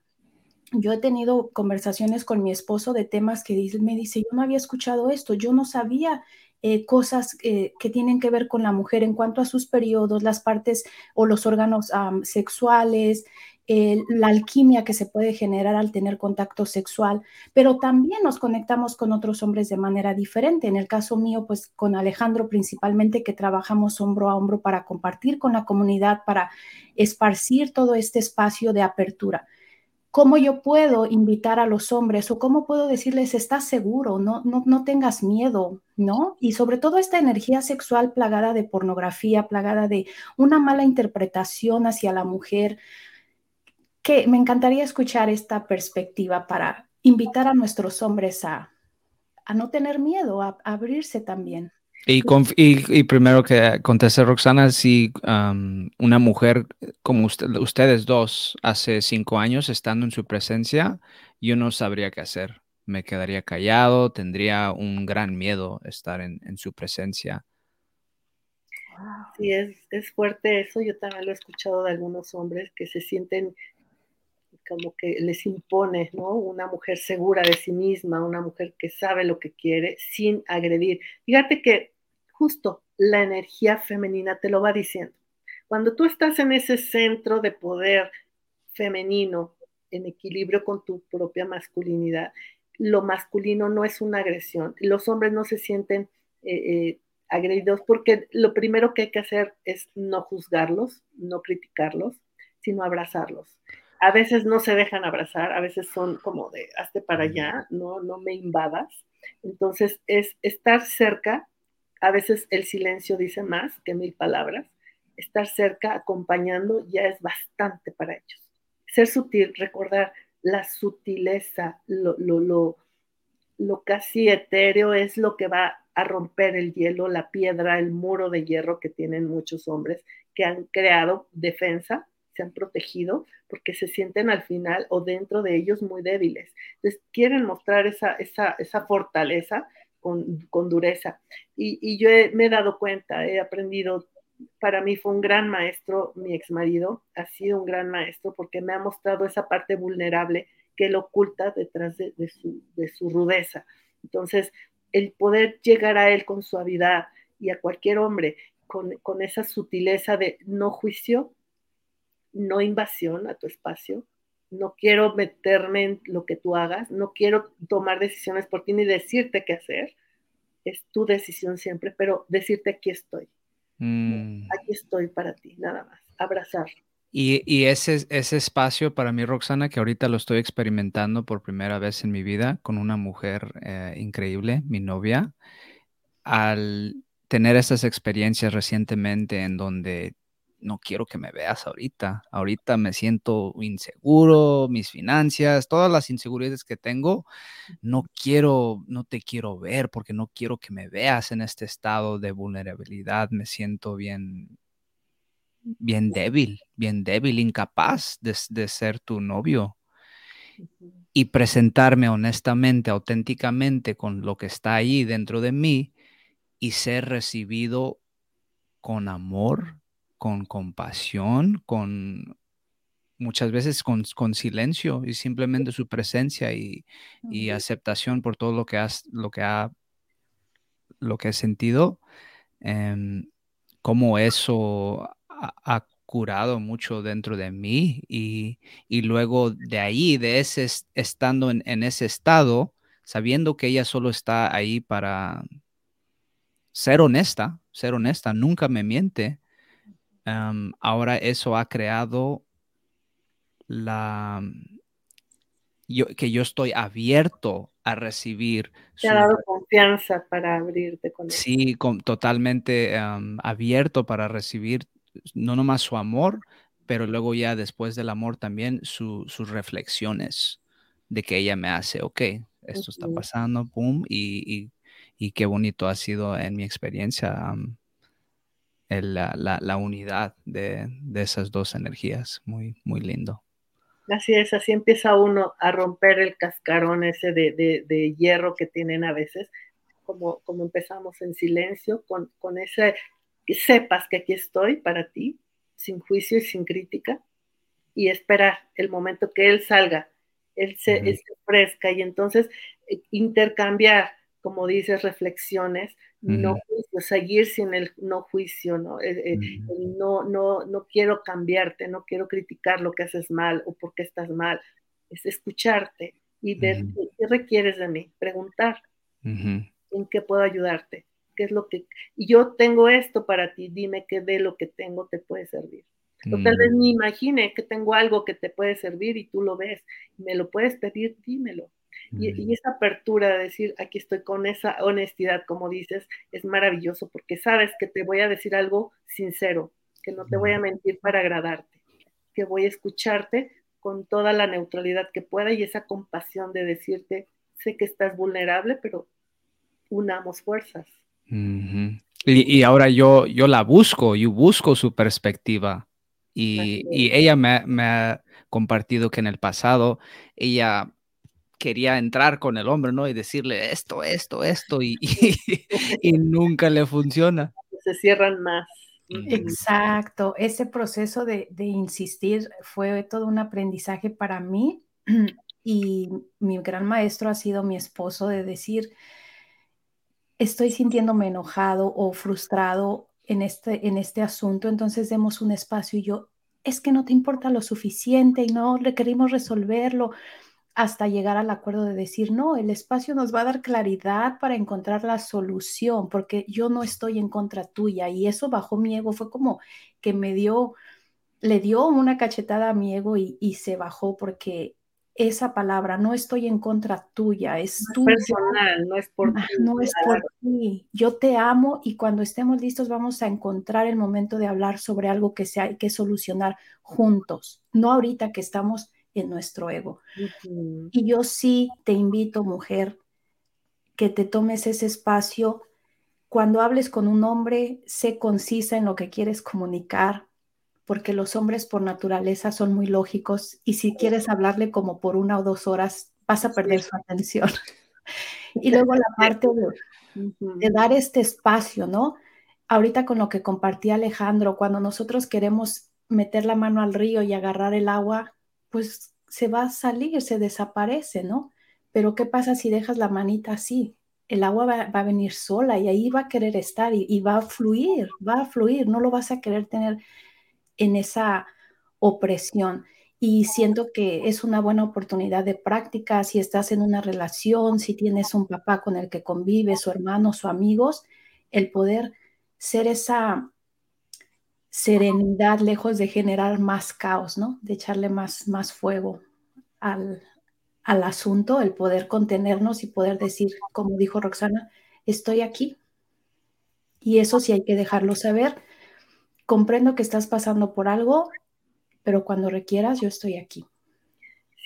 yo he tenido conversaciones con mi esposo de temas que me dice, yo no había escuchado esto, yo no sabía eh, cosas eh, que tienen que ver con la mujer en cuanto a sus periodos, las partes o los órganos sexuales, la alquimia que se puede generar al tener contacto sexual, pero también nos conectamos con otros hombres de manera diferente. En el caso mío, pues con Alejandro principalmente, que trabajamos hombro a hombro para compartir con la comunidad, para esparcir todo este espacio de apertura cómo yo puedo invitar a los hombres o cómo puedo decirles, estás seguro, no, no, no tengas miedo, ¿no? Y sobre todo esta energía sexual plagada de pornografía, plagada de una mala interpretación hacia la mujer, que me encantaría escuchar esta perspectiva para invitar a nuestros hombres a, a no tener miedo, a abrirse también. Y, primero que conteste Roxana, si una mujer como ustedes dos hace cinco años estando en su presencia, yo no sabría qué hacer. Me quedaría callado, tendría un gran miedo estar en, su presencia. Sí, es, es fuerte eso. Yo también lo he escuchado de algunos hombres que se sienten como que les impone, ¿no? Una mujer segura de sí misma, una mujer que sabe lo que quiere sin agredir. Fíjate que justo la energía femenina te lo va diciendo. Cuando tú estás en ese centro de poder femenino, en equilibrio con tu propia masculinidad, lo masculino no es una agresión. Los hombres no se sienten eh, eh, agredidos porque lo primero que hay que hacer es no juzgarlos, no criticarlos, sino abrazarlos. A veces no se dejan abrazar, a veces son como de hazte para allá, no, no me invadas. Entonces es estar cerca a veces el silencio dice más que mil palabras. Estar cerca, acompañando, ya es bastante para ellos. Ser sutil, recordar la sutileza, lo, lo, lo, casi etéreo es lo que va a romper el hielo, la piedra, el muro de hierro que tienen muchos hombres que han creado defensa, se han protegido porque se sienten al final o dentro de ellos muy débiles. Entonces quieren mostrar esa, esa, esa fortaleza con, dureza. Y, yo me he dado cuenta, he aprendido, para mí fue un gran maestro, mi ex marido, ha sido un gran maestro porque me ha mostrado esa parte vulnerable que él oculta detrás de, su, rudeza. Entonces, el poder llegar a él con suavidad y a cualquier hombre con, con esa sutileza de no juicio, no invasión a tu espacio, no quiero meterme en lo que tú hagas, no quiero tomar decisiones por ti ni decirte qué hacer, es tu decisión siempre, pero decirte aquí estoy, mm. aquí estoy para ti, nada más, abrazar. Y, ese, ese espacio para mí, Roxana, que ahorita lo estoy experimentando por primera vez en mi vida con una mujer eh, increíble, mi novia, al tener estas experiencias recientemente en donde no quiero que me veas ahorita. Ahorita me siento inseguro, mis finanzas, todas las inseguridades que tengo, no quiero, no te quiero ver porque no quiero que me veas en este estado de vulnerabilidad. Me siento bien, bien débil, bien débil, incapaz de, de ser tu novio. Y presentarme honestamente, auténticamente con lo que está ahí dentro de mí y ser recibido con amor, con compasión, con muchas veces con, silencio y simplemente su presencia y, aceptación por todo lo que has, lo que ha, lo que he sentido, em, como eso ha, curado mucho dentro de mí y, luego de ahí, de ese, estando en, en, ese estado, sabiendo que ella solo está ahí para ser honesta, ser honesta, nunca me miente, ahora eso ha creado la yo, que yo estoy abierto a recibir. Te ha dado confianza para abrirte con él. Sí, totalmente abierto para recibir no nomás su amor, pero luego ya después del amor también sus reflexiones de que ella me hace, ok, esto está pasando, boom, y, qué bonito ha sido en mi experiencia la, unidad de, esas dos energías. Muy, muy lindo. Así es, así empieza uno a romper el cascarón ese de, hierro que tienen a veces, como, como empezamos en silencio, con, con ese, que sepas que aquí estoy para ti, sin juicio y sin crítica, y esperar el momento que él salga, él se, él se ofrezca y entonces eh, intercambiar, como dices, reflexiones, no juicio, seguir sin el no juicio, ¿no? No, no, no quiero cambiarte, no quiero criticar lo que haces mal o por qué estás mal, es escucharte y ver qué, requieres de mí, preguntar en qué puedo ayudarte, qué es lo que, y yo tengo esto para ti, dime qué de lo que tengo te puede servir. O tal vez mm. ni imagine que tengo algo que te puede servir y tú lo ves, me lo puedes pedir, dímelo. Y, esa apertura de decir, aquí estoy con esa honestidad, como dices, es maravilloso porque sabes que te voy a decir algo sincero, que no te voy a mentir para agradarte, que voy a escucharte con toda la neutralidad que pueda y esa compasión de decirte, sé que estás vulnerable, pero unamos fuerzas. y, ahora yo, yo la busco, yo busco su perspectiva. Y, y ella me, me, ha compartido que en el pasado ella quería entrar con el hombre, ¿no? Y decirle esto, esto, esto, y, y, nunca le funciona. Se cierran más. Exacto, ese proceso de, de, insistir fue todo un aprendizaje para mí y mi gran maestro ha sido mi esposo de decir, estoy sintiéndome enojado o frustrado en este, en este asunto, entonces demos un espacio y yo, es que no te importa lo suficiente y no requerimos resolverlo hasta llegar al acuerdo de decir, no, el espacio nos va a dar claridad para encontrar la solución, porque yo no estoy en contra tuya. Y eso bajo mi ego, fue como que me dio, le dio una cachetada a mi ego y, se bajó porque esa palabra, no estoy en contra tuya, es no personal, no es por ti. No es por ti. Yo te amo y cuando estemos listos vamos a encontrar el momento de hablar sobre algo que se hay que solucionar juntos, no ahorita que estamos en nuestro ego. Y yo sí te invito, mujer, que te tomes ese espacio. Cuando hables con un hombre, sé concisa en lo que quieres comunicar, porque los hombres por naturaleza son muy lógicos y si quieres hablarle como por una o dos horas, vas a perder su atención. y luego la parte de, de dar este espacio, ¿no? Ahorita con lo que compartía Alejandro, cuando nosotros queremos meter la mano al río y agarrar el agua, pues se va a salir, se desaparece, ¿no? Pero ¿qué pasa si dejas la manita así? El agua va, a venir sola y ahí va a querer estar y, va a fluir, va a fluir, no lo vas a querer tener en esa opresión. y siento que es una buena oportunidad de práctica si estás en una relación, si tienes un papá con el que convives, su hermano, su amigos, el poder ser esa serenidad lejos de generar más caos, ¿no? De echarle más, más fuego al, al asunto, el poder contenernos y poder decir, como dijo Roxana, estoy aquí. Y eso sí hay que dejarlo saber. Comprendo que estás pasando por algo, pero cuando requieras, yo estoy aquí.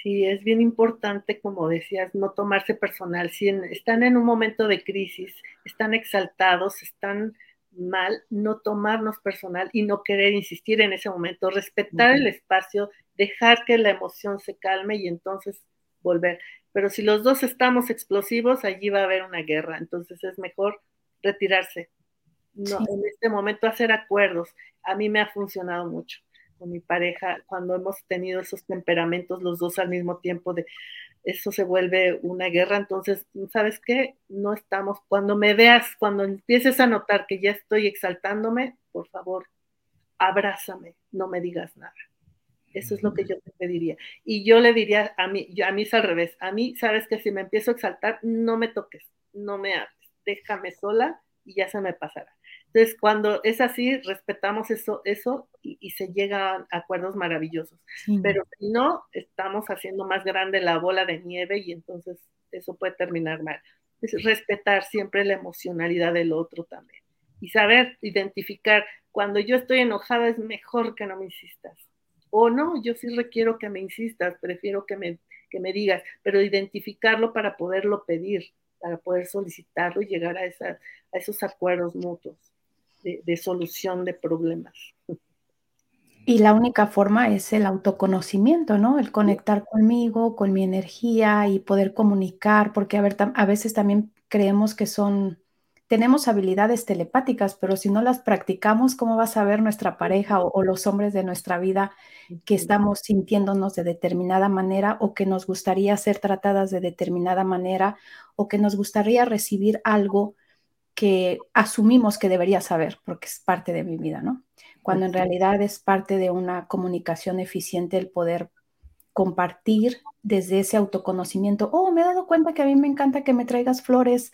Sí, es bien importante, como decías, no tomarse personal. Si están en un momento de crisis, están exaltados, están mal, no tomarnos personal y no querer insistir en ese momento, respetar el espacio, dejar que la emoción se calme y entonces volver. Pero si los dos estamos explosivos, allí va a haber una guerra. Entonces es mejor retirarse. No, En este momento hacer acuerdos. A mí me ha funcionado mucho con mi pareja cuando hemos tenido esos temperamentos los dos al mismo tiempo de eso se vuelve una guerra, entonces, ¿sabes qué? No estamos, cuando me veas, cuando empieces a notar que ya estoy exaltándome, por favor, abrázame, no me digas nada. Eso es lo que yo te pediría. Y yo le diría a mí, a mí es al revés. A mí, sabes que si me empiezo a exaltar, no me toques, no me hables, déjame sola y ya se me pasará. Entonces, cuando es así, respetamos eso, eso y, se llegan a acuerdos maravillosos. Pero si no, estamos haciendo más grande la bola de nieve y entonces eso puede terminar mal. Es respetar siempre la emocionalidad del otro también. Y saber identificar, cuando yo estoy enojada es mejor que no me insistas o no, yo sí requiero que me insistas, prefiero que me, que me digas, pero identificarlo para poderlo pedir, para poder solicitarlo y llegar a, a esos acuerdos mutuos de, de solución de problemas. Y la única forma es el autoconocimiento, ¿no? El conectar conmigo, con mi energía y poder comunicar, porque a, ver, a veces también creemos que son tenemos habilidades telepáticas, pero si no las practicamos, ¿cómo va a saber nuestra pareja o, los hombres de nuestra vida que estamos sintiéndonos de determinada manera o que nos gustaría ser tratadas de determinada manera o que nos gustaría recibir algo que asumimos que debería saber porque es parte de mi vida, ¿no? Cuando en realidad es parte de una comunicación eficiente el poder compartir desde ese autoconocimiento. Oh, me he dado cuenta que a mí me encanta que me traigas flores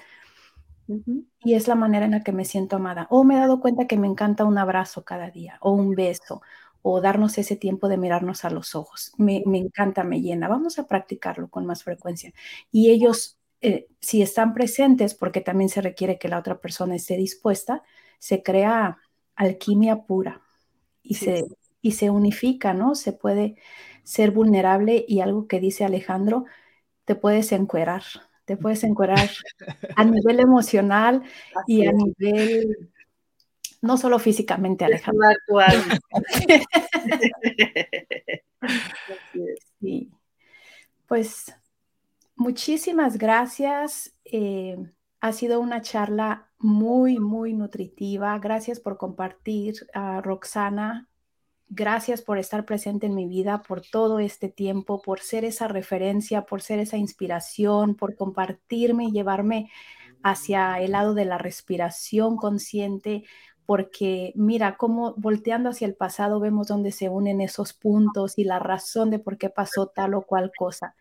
y es la manera en la que me siento amada. O me he dado cuenta que me encanta un abrazo cada día, o un beso, o darnos ese tiempo de mirarnos a los ojos. Me, encanta, me llena. Vamos a practicarlo con más frecuencia. Y ellos, eh, si están presentes, porque también se requiere que la otra persona esté dispuesta, se crea alquimia pura y, se, y se unifica, ¿no? Se puede ser vulnerable y algo que dice Alejandro, te puedes encuerar te puedes encuadrar a nivel emocional y a nivel, no solo físicamente, Alejandro. sí. Pues muchísimas gracias. Eh, ha sido una charla muy, muy nutritiva. Gracias por compartir, a Roxana. Gracias por estar presente en mi vida, por todo este tiempo, por ser esa referencia, por ser esa inspiración, por compartirme y llevarme hacia el lado de la respiración consciente, porque mira cómo volteando hacia el pasado vemos dónde se unen esos puntos y la razón de por qué pasó tal o cual cosa.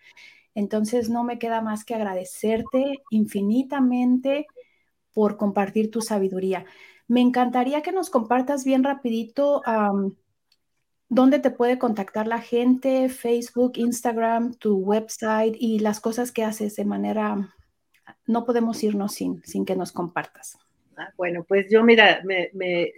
Entonces no me queda más que agradecerte infinitamente por compartir tu sabiduría. Me encantaría que nos compartas bien rapidito ¿Dónde te puede contactar la gente? Facebook, Instagram, tu website y las cosas que haces de manera... No podemos irnos sin, sin que nos compartas. Ah, bueno, pues yo mira, me,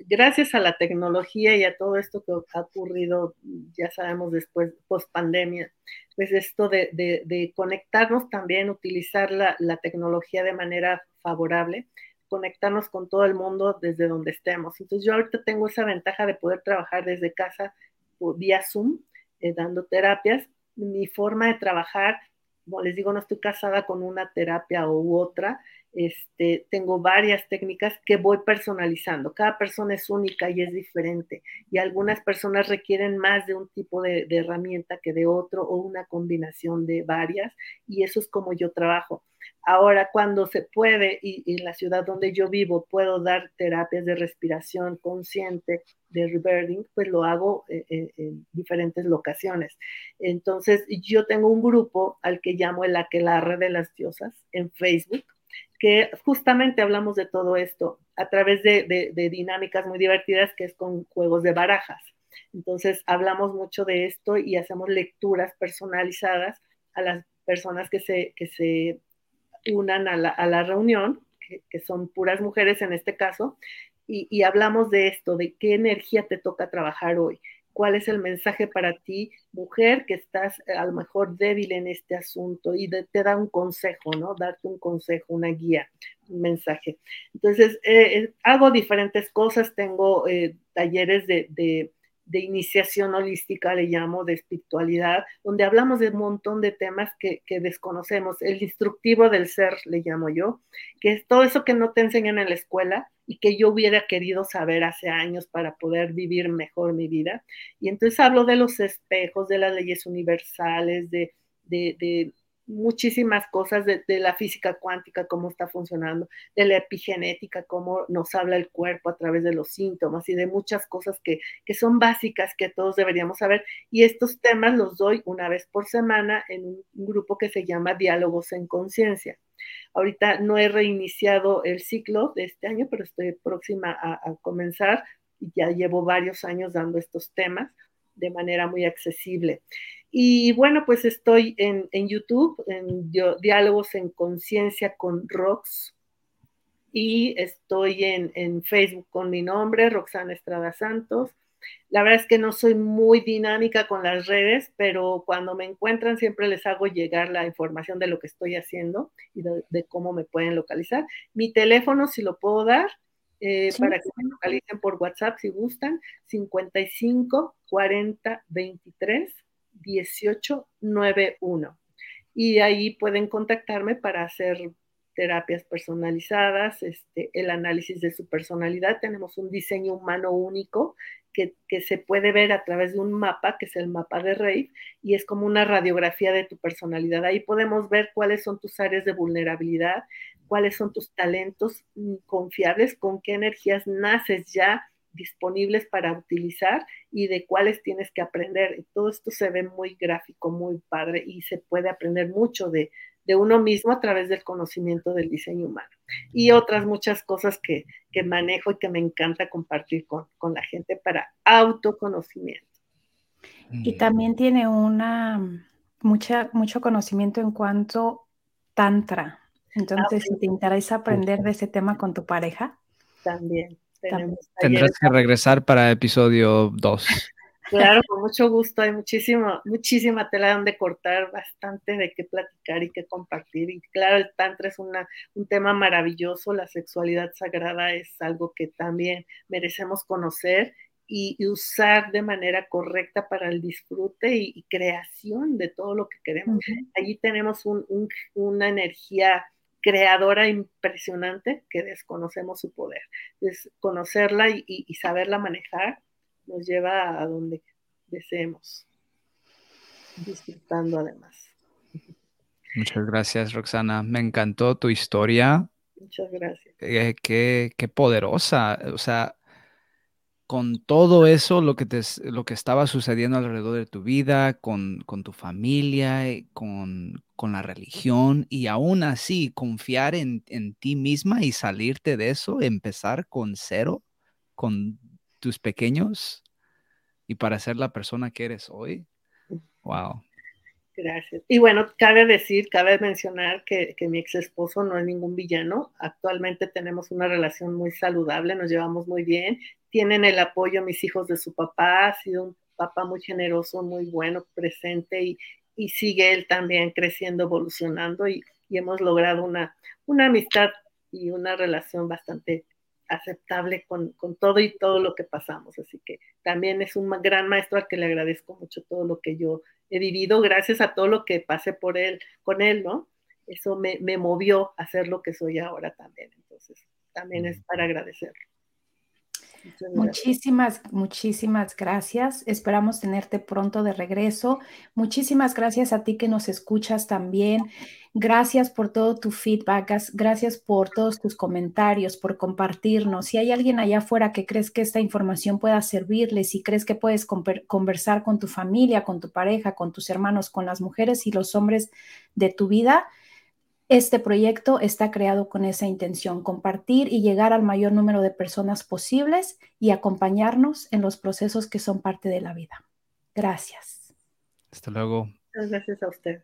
gracias a la tecnología y a todo esto que ha ocurrido, ya sabemos después, post pandemia, pues esto de, conectarnos también, utilizar la, la, tecnología de manera favorable, conectarnos con todo el mundo desde donde estemos. Entonces yo ahorita tengo esa ventaja de poder trabajar desde casa vía Zoom, eh, dando terapias. Mi forma de trabajar, como les digo, no estoy casada con una terapia u otra. Este, tengo varias técnicas que voy personalizando. Cada persona es única y es diferente. Y algunas personas requieren más de un tipo de, herramienta que de otro o una combinación de varias. Y eso es como yo trabajo. Ahora, cuando se puede, y, en la ciudad donde yo vivo puedo dar terapias de respiración consciente, de rebirthing, pues lo hago eh, eh, en diferentes locaciones. Entonces, yo tengo un grupo al que llamo el Aquelarre de las Diosas en Facebook, que justamente hablamos de todo esto a través de, dinámicas muy divertidas, que es con juegos de barajas. Entonces, hablamos mucho de esto y hacemos lecturas personalizadas a las personas que se, que se unan a la, a la reunión, que, son puras mujeres en este caso, y, hablamos de esto, de qué energía te toca trabajar hoy, cuál es el mensaje para ti, mujer, que estás eh, a lo mejor débil en este asunto y te da un consejo, ¿no? Darte un consejo, una guía, un mensaje. Entonces, eh, eh hago diferentes cosas, tengo talleres de de iniciación holística, le llamo, de espiritualidad, donde hablamos de un montón de temas que, desconocemos. El instructivo del ser, le llamo yo, que es todo eso que no te enseñan en la escuela y que yo hubiera querido saber hace años para poder vivir mejor mi vida. Y entonces hablo de los espejos, de las leyes universales, de, de muchísimas cosas de, la física cuántica, cómo está funcionando, de la epigenética, cómo nos habla el cuerpo a través de los síntomas y de muchas cosas que, que son básicas que todos deberíamos saber. Y estos temas los doy una vez por semana en un, grupo que se llama Diálogos en Conciencia. Ahorita no he reiniciado el ciclo de este año, pero estoy próxima a, a comenzar ya llevo varios años dando estos temas de manera muy accesible. Y bueno, pues estoy en, en YouTube, en Diálogos en Conciencia con Rox, y estoy en, en, Facebook con mi nombre, Roxana Estrada Santos. La verdad es que no soy muy dinámica con las redes, pero cuando me encuentran siempre les hago llegar la información de lo que estoy haciendo y de, de cómo me pueden localizar. Mi teléfono, si lo puedo dar, eh, sí, para que me localicen por WhatsApp si gustan, 55 40 23 1891. Y ahí pueden contactarme para hacer terapias personalizadas, este, el análisis de su personalidad. Tenemos un diseño humano único que, que, se puede ver a través de un mapa, que es el mapa de Rave, y es como una radiografía de tu personalidad. Ahí podemos ver cuáles son tus áreas de vulnerabilidad, cuáles son tus talentos confiables, con qué energías naces ya disponibles para utilizar y de cuáles tienes que aprender. Todo esto se ve muy gráfico, muy padre y se puede aprender mucho de, de uno mismo a través del conocimiento del diseño humano. Y otras muchas cosas que, que manejo y que me encanta compartir con, con la gente para autoconocimiento. Y también tiene una mucha, mucho conocimiento en cuanto tantra. Entonces, ah, si te interesa aprender de ese tema con tu pareja, también. Tendrás que regresar para episodio 2. Claro, con mucho gusto. Hay muchísima, muchísima tela donde cortar, bastante de qué platicar y qué compartir. Y claro, el Tantra es una, un tema maravilloso. La sexualidad sagrada es algo que también merecemos conocer y, y usar de manera correcta para el disfrute y, y creación de todo lo que queremos. Uh -huh. Allí tenemos un, un, una energía creadora impresionante que desconocemos su poder. Entonces, conocerla y, y, saberla manejar nos lleva a donde deseemos, disfrutando además. Muchas gracias, Roxana. Me encantó tu historia. Muchas gracias. Eh, qué, qué, poderosa. O sea, con todo eso, lo que, te, lo que estaba sucediendo alrededor de tu vida, con, con tu familia, eh, con, con, la religión, y aún así confiar en, en, ti misma y salirte de eso, empezar con cero, con tus pequeños, y para ser la persona que eres hoy. Wow. Gracias. Y bueno, cabe decir, cabe mencionar que, que, mi ex esposo no es ningún villano. Actualmente tenemos una relación muy saludable, nos llevamos muy bien. Tienen el apoyo mis hijos de su papá, ha sido un papá muy generoso, muy bueno, presente y, y sigue él también creciendo, evolucionando y, y hemos logrado una, una amistad y una relación bastante aceptable con, con, todo y todo lo que pasamos. Así que también es un gran maestro al que le agradezco mucho todo lo que yo he vivido gracias a todo lo que pasé por él, con él, ¿no? Eso me, me movió a ser lo que soy ahora también. Entonces, también es para agradecerlo. Muchísimas, muchísimas gracias. Esperamos tenerte pronto de regreso. Muchísimas gracias a ti que nos escuchas también. Gracias por todo tu feedback, gracias por todos tus comentarios, por compartirnos. Si hay alguien allá afuera que crees que esta información pueda servirle, si crees que puedes conversar con tu familia, con tu pareja, con tus hermanos, con las mujeres y los hombres de tu vida, este proyecto está creado con esa intención, compartir y llegar al mayor número de personas posibles y acompañarnos en los procesos que son parte de la vida. Gracias. Hasta luego. Muchas gracias a usted.